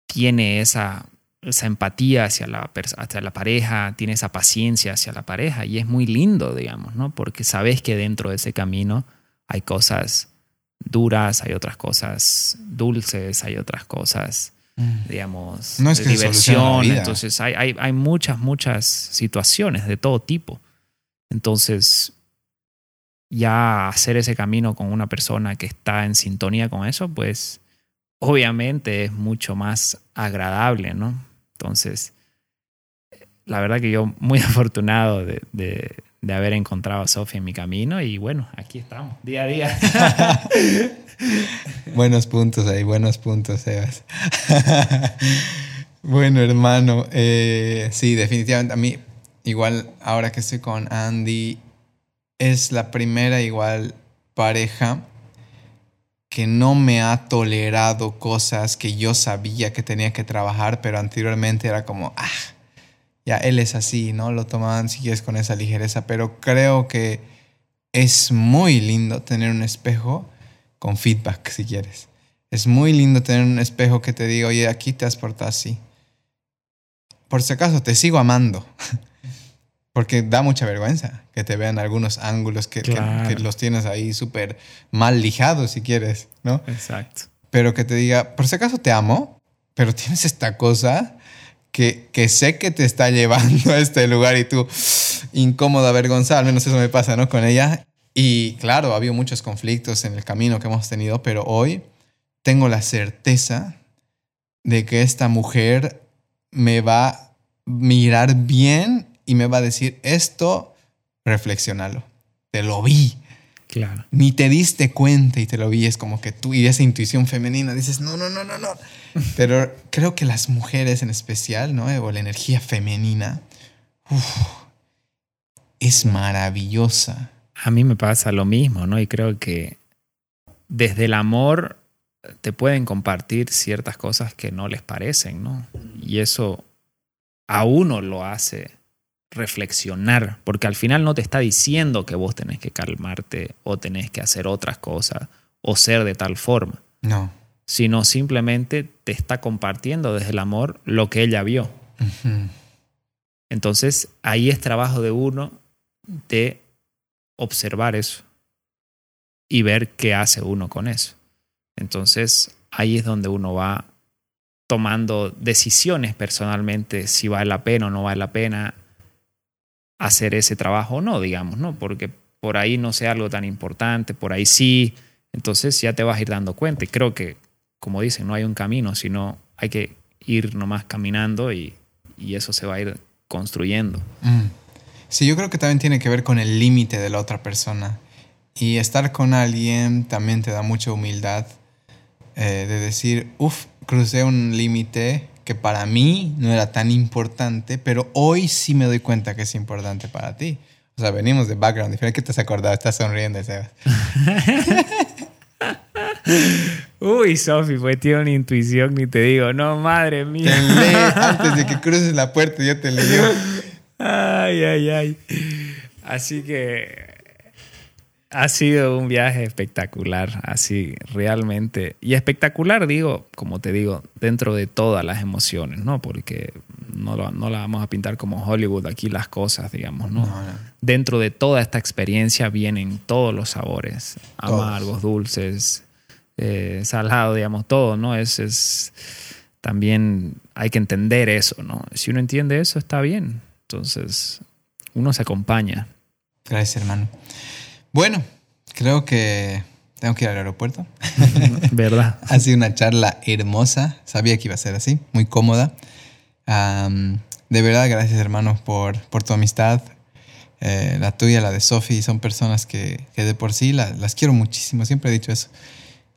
tiene esa, esa empatía hacia la, hacia la pareja, tiene esa paciencia hacia la pareja y es muy lindo, digamos, ¿no? Porque sabes que dentro de ese camino hay cosas duras, hay otras cosas dulces, hay otras cosas. Digamos, no es de diversión. Entonces hay, hay, hay muchas, muchas situaciones de todo tipo. Entonces, ya hacer ese camino con una persona que está en sintonía con eso, pues obviamente es mucho más agradable, ¿no? Entonces, la verdad que yo muy afortunado de, de, de haber encontrado a Sofía en mi camino y bueno, aquí estamos, día a día. buenos puntos ahí, buenos puntos, Sebas. bueno, hermano, eh, sí, definitivamente a mí, igual ahora que estoy con Andy, es la primera igual pareja que no me ha tolerado cosas que yo sabía que tenía que trabajar, pero anteriormente era como, ah, ya él es así, ¿no? Lo tomaban si quieres con esa ligereza, pero creo que es muy lindo tener un espejo con feedback, si quieres. Es muy lindo tener un espejo que te diga, oye, aquí te has portado así. Por si acaso, te sigo amando. Porque da mucha vergüenza que te vean algunos ángulos que, que los tienes ahí súper mal lijados, si quieres, ¿no? Exacto. Pero que te diga, por si acaso te amo, pero tienes esta cosa que, que, sé que te está llevando a este lugar y tú incómoda, avergonzada, al menos eso me pasa, ¿no? Con ella. Y claro, ha habido muchos conflictos en el camino que hemos tenido, pero hoy tengo la certeza de que esta mujer me va a mirar bien y me va a decir, esto, reflexionalo. Te lo vi. Claro. Ni te diste cuenta y te lo vi. Es como que tú y esa intuición femenina dices, no, no, no, no, no. Pero creo que las mujeres en especial, ¿no? O la energía femenina, es maravillosa. A mí me pasa lo mismo, ¿no? Y creo que desde el amor te pueden compartir ciertas cosas que no les parecen, ¿no? Y eso a uno lo hace reflexionar, porque al final no te está diciendo que vos tenés que calmarte o tenés que hacer otras cosas o ser de tal forma. No. Sino simplemente te está compartiendo desde el amor lo que ella vio. Entonces ahí es trabajo de uno de observar eso y ver qué hace uno con eso. Entonces ahí es donde uno va tomando decisiones personalmente si vale la pena o no vale la pena hacer ese trabajo o no, digamos, ¿no? Porque por ahí no sea algo tan importante, por ahí sí, entonces ya te vas a ir dando cuenta. Y creo que, como dicen, no hay un camino, sino hay que ir nomás caminando y, eso se va a ir construyendo. Mm. Sí, yo creo que también tiene que ver con el límite de la otra persona. Y estar con alguien también te da mucha humildad eh, de decir, uff, crucé un límite que para mí no era tan importante, pero hoy sí me doy cuenta que es importante para ti. O sea, venimos de background diferente. ¿Qué te has acordado? Estás sonriendo, Sebas. Uy, Sofi, pues tiene una intuición, ni te digo. No, madre mía. Te lee antes de que cruces la puerta, yo te leo. Ay, ay, ay. Así que ha sido un viaje espectacular, así realmente. Y espectacular, digo, como te digo, dentro de todas las emociones, ¿no? Porque no, no la vamos a pintar como Hollywood aquí las cosas, digamos, ¿no? Dentro de toda esta experiencia vienen todos los sabores, amargos, dulces, eh, salado, digamos, todo, ¿no? Es, es, también hay que entender eso, ¿no? Si uno entiende eso, está bien. Entonces, uno se acompaña. Gracias, hermano. Bueno, creo que tengo que ir al aeropuerto. ¿Verdad? ha sido una charla hermosa. Sabía que iba a ser así, muy cómoda. de verdad, gracias hermanos por, por tu amistad. Eh, la tuya, la de Sophie, son personas que, que de por sí las quiero muchísimo. Siempre he dicho eso.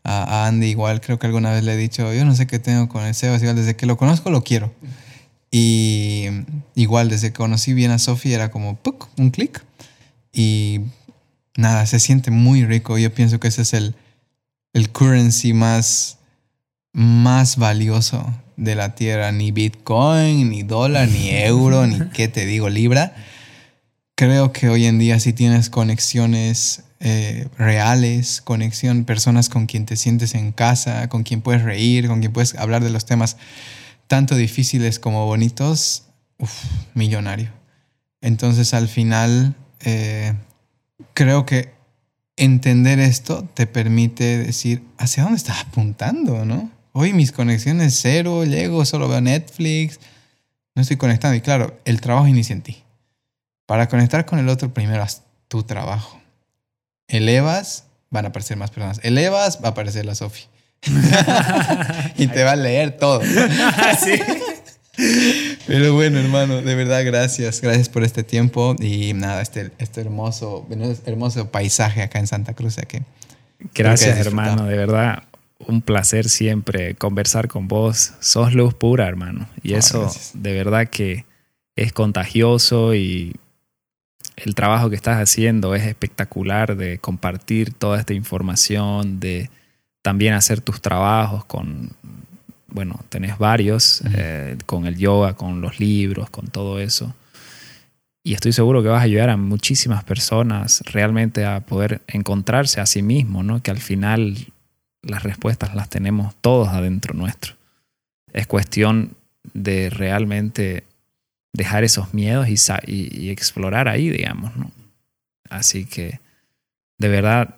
A, Andy igual, creo que alguna vez le he dicho, yo no sé qué tengo con el Sebas, igual desde que lo conozco lo quiero. Y igual desde que conocí bien a Sophie era como un clic. Y nada, se siente muy rico. Yo pienso que ese es el, el currency más, más valioso de la tierra. Ni Bitcoin, ni dólar, ni euro, ni qué te digo, libra. Creo que hoy en día si tienes conexiones eh, reales, conexión, personas con quien te sientes en casa, con quien puedes reír, con quien puedes hablar de los temas tanto difíciles como bonitos, millonario. Entonces al final eh, creo que entender esto te permite decir hacia dónde estás apuntando, ¿no? Hoy mis conexiones cero, llego, solo veo Netflix, no estoy conectando. Y claro, el trabajo inicia en ti. Para conectar con el otro, primero haz tu trabajo. Elevas, van a aparecer más personas. Elevas, va a aparecer la Sofi. y te va a leer todo. sí. Pero bueno, hermano, de verdad, gracias. Gracias por este tiempo y nada, este, este hermoso, hermoso paisaje acá en Santa Cruz. Que gracias, hermano, de verdad. Un placer siempre conversar con vos. Sos luz pura, hermano. Y ah, eso de verdad que es contagioso y el trabajo que estás haciendo es espectacular de compartir toda esta información, de también hacer tus trabajos con bueno, tenés varios, eh, con el yoga, con los libros, con todo eso. Y estoy seguro que vas a ayudar a muchísimas personas realmente a poder encontrarse a sí mismo, ¿no? Que al final las respuestas las tenemos todos adentro nuestro. Es cuestión de realmente dejar esos miedos y, y explorar ahí, digamos, ¿no? Así que, de verdad,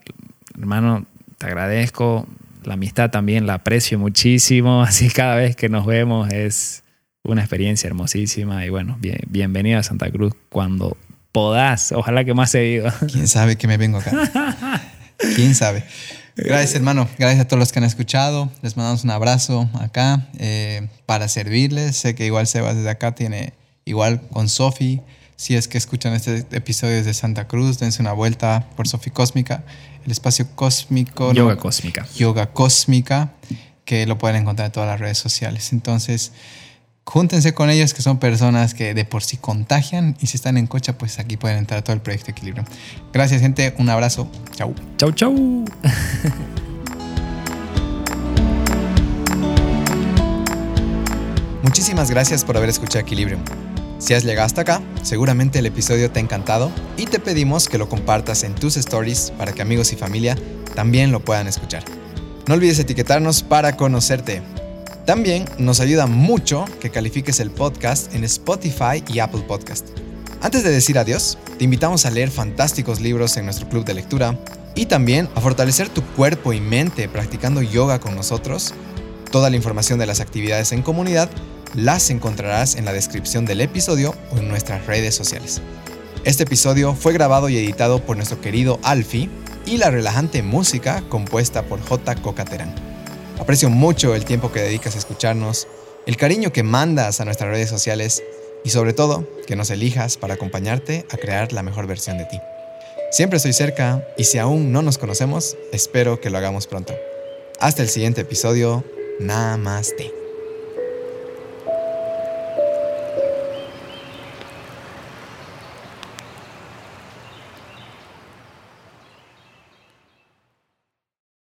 hermano, te agradezco la amistad también la aprecio muchísimo, así cada vez que nos vemos es una experiencia hermosísima y bueno, bien, bienvenido a Santa Cruz cuando podás, ojalá que más seguido. ¿Quién sabe que me vengo acá? ¿Quién sabe? Gracias hermano, gracias a todos los que han escuchado, les mandamos un abrazo acá eh, para servirles, sé que igual Sebas desde acá tiene igual con Sofi, si es que escuchan este episodio desde Santa Cruz, dense una vuelta por Sofi Cósmica el espacio cósmico. Yoga cósmica. Yoga cósmica, que lo pueden encontrar en todas las redes sociales. Entonces, júntense con ellos, que son personas que de por sí contagian y si están en cocha, pues aquí pueden entrar a todo el proyecto Equilibrio. Gracias, gente. Un abrazo. Chau. Chau, chau. Muchísimas gracias por haber escuchado Equilibrio. Si has llegado hasta acá, seguramente el episodio te ha encantado y te pedimos que lo compartas en tus stories para que amigos y familia también lo puedan escuchar. No olvides etiquetarnos para conocerte. También nos ayuda mucho que califiques el podcast en Spotify y Apple Podcast. Antes de decir adiós, te invitamos a leer fantásticos libros en nuestro club de lectura y también a fortalecer tu cuerpo y mente practicando yoga con nosotros. Toda la información de las actividades en comunidad las encontrarás en la descripción del episodio o en nuestras redes sociales. Este episodio fue grabado y editado por nuestro querido Alfie y la relajante música compuesta por J. Cocaterán. Aprecio mucho el tiempo que dedicas a escucharnos, el cariño que mandas a nuestras redes sociales y sobre todo que nos elijas para acompañarte a crear la mejor versión de ti. Siempre estoy cerca y si aún no nos conocemos, espero que lo hagamos pronto. Hasta el siguiente episodio. Namaste.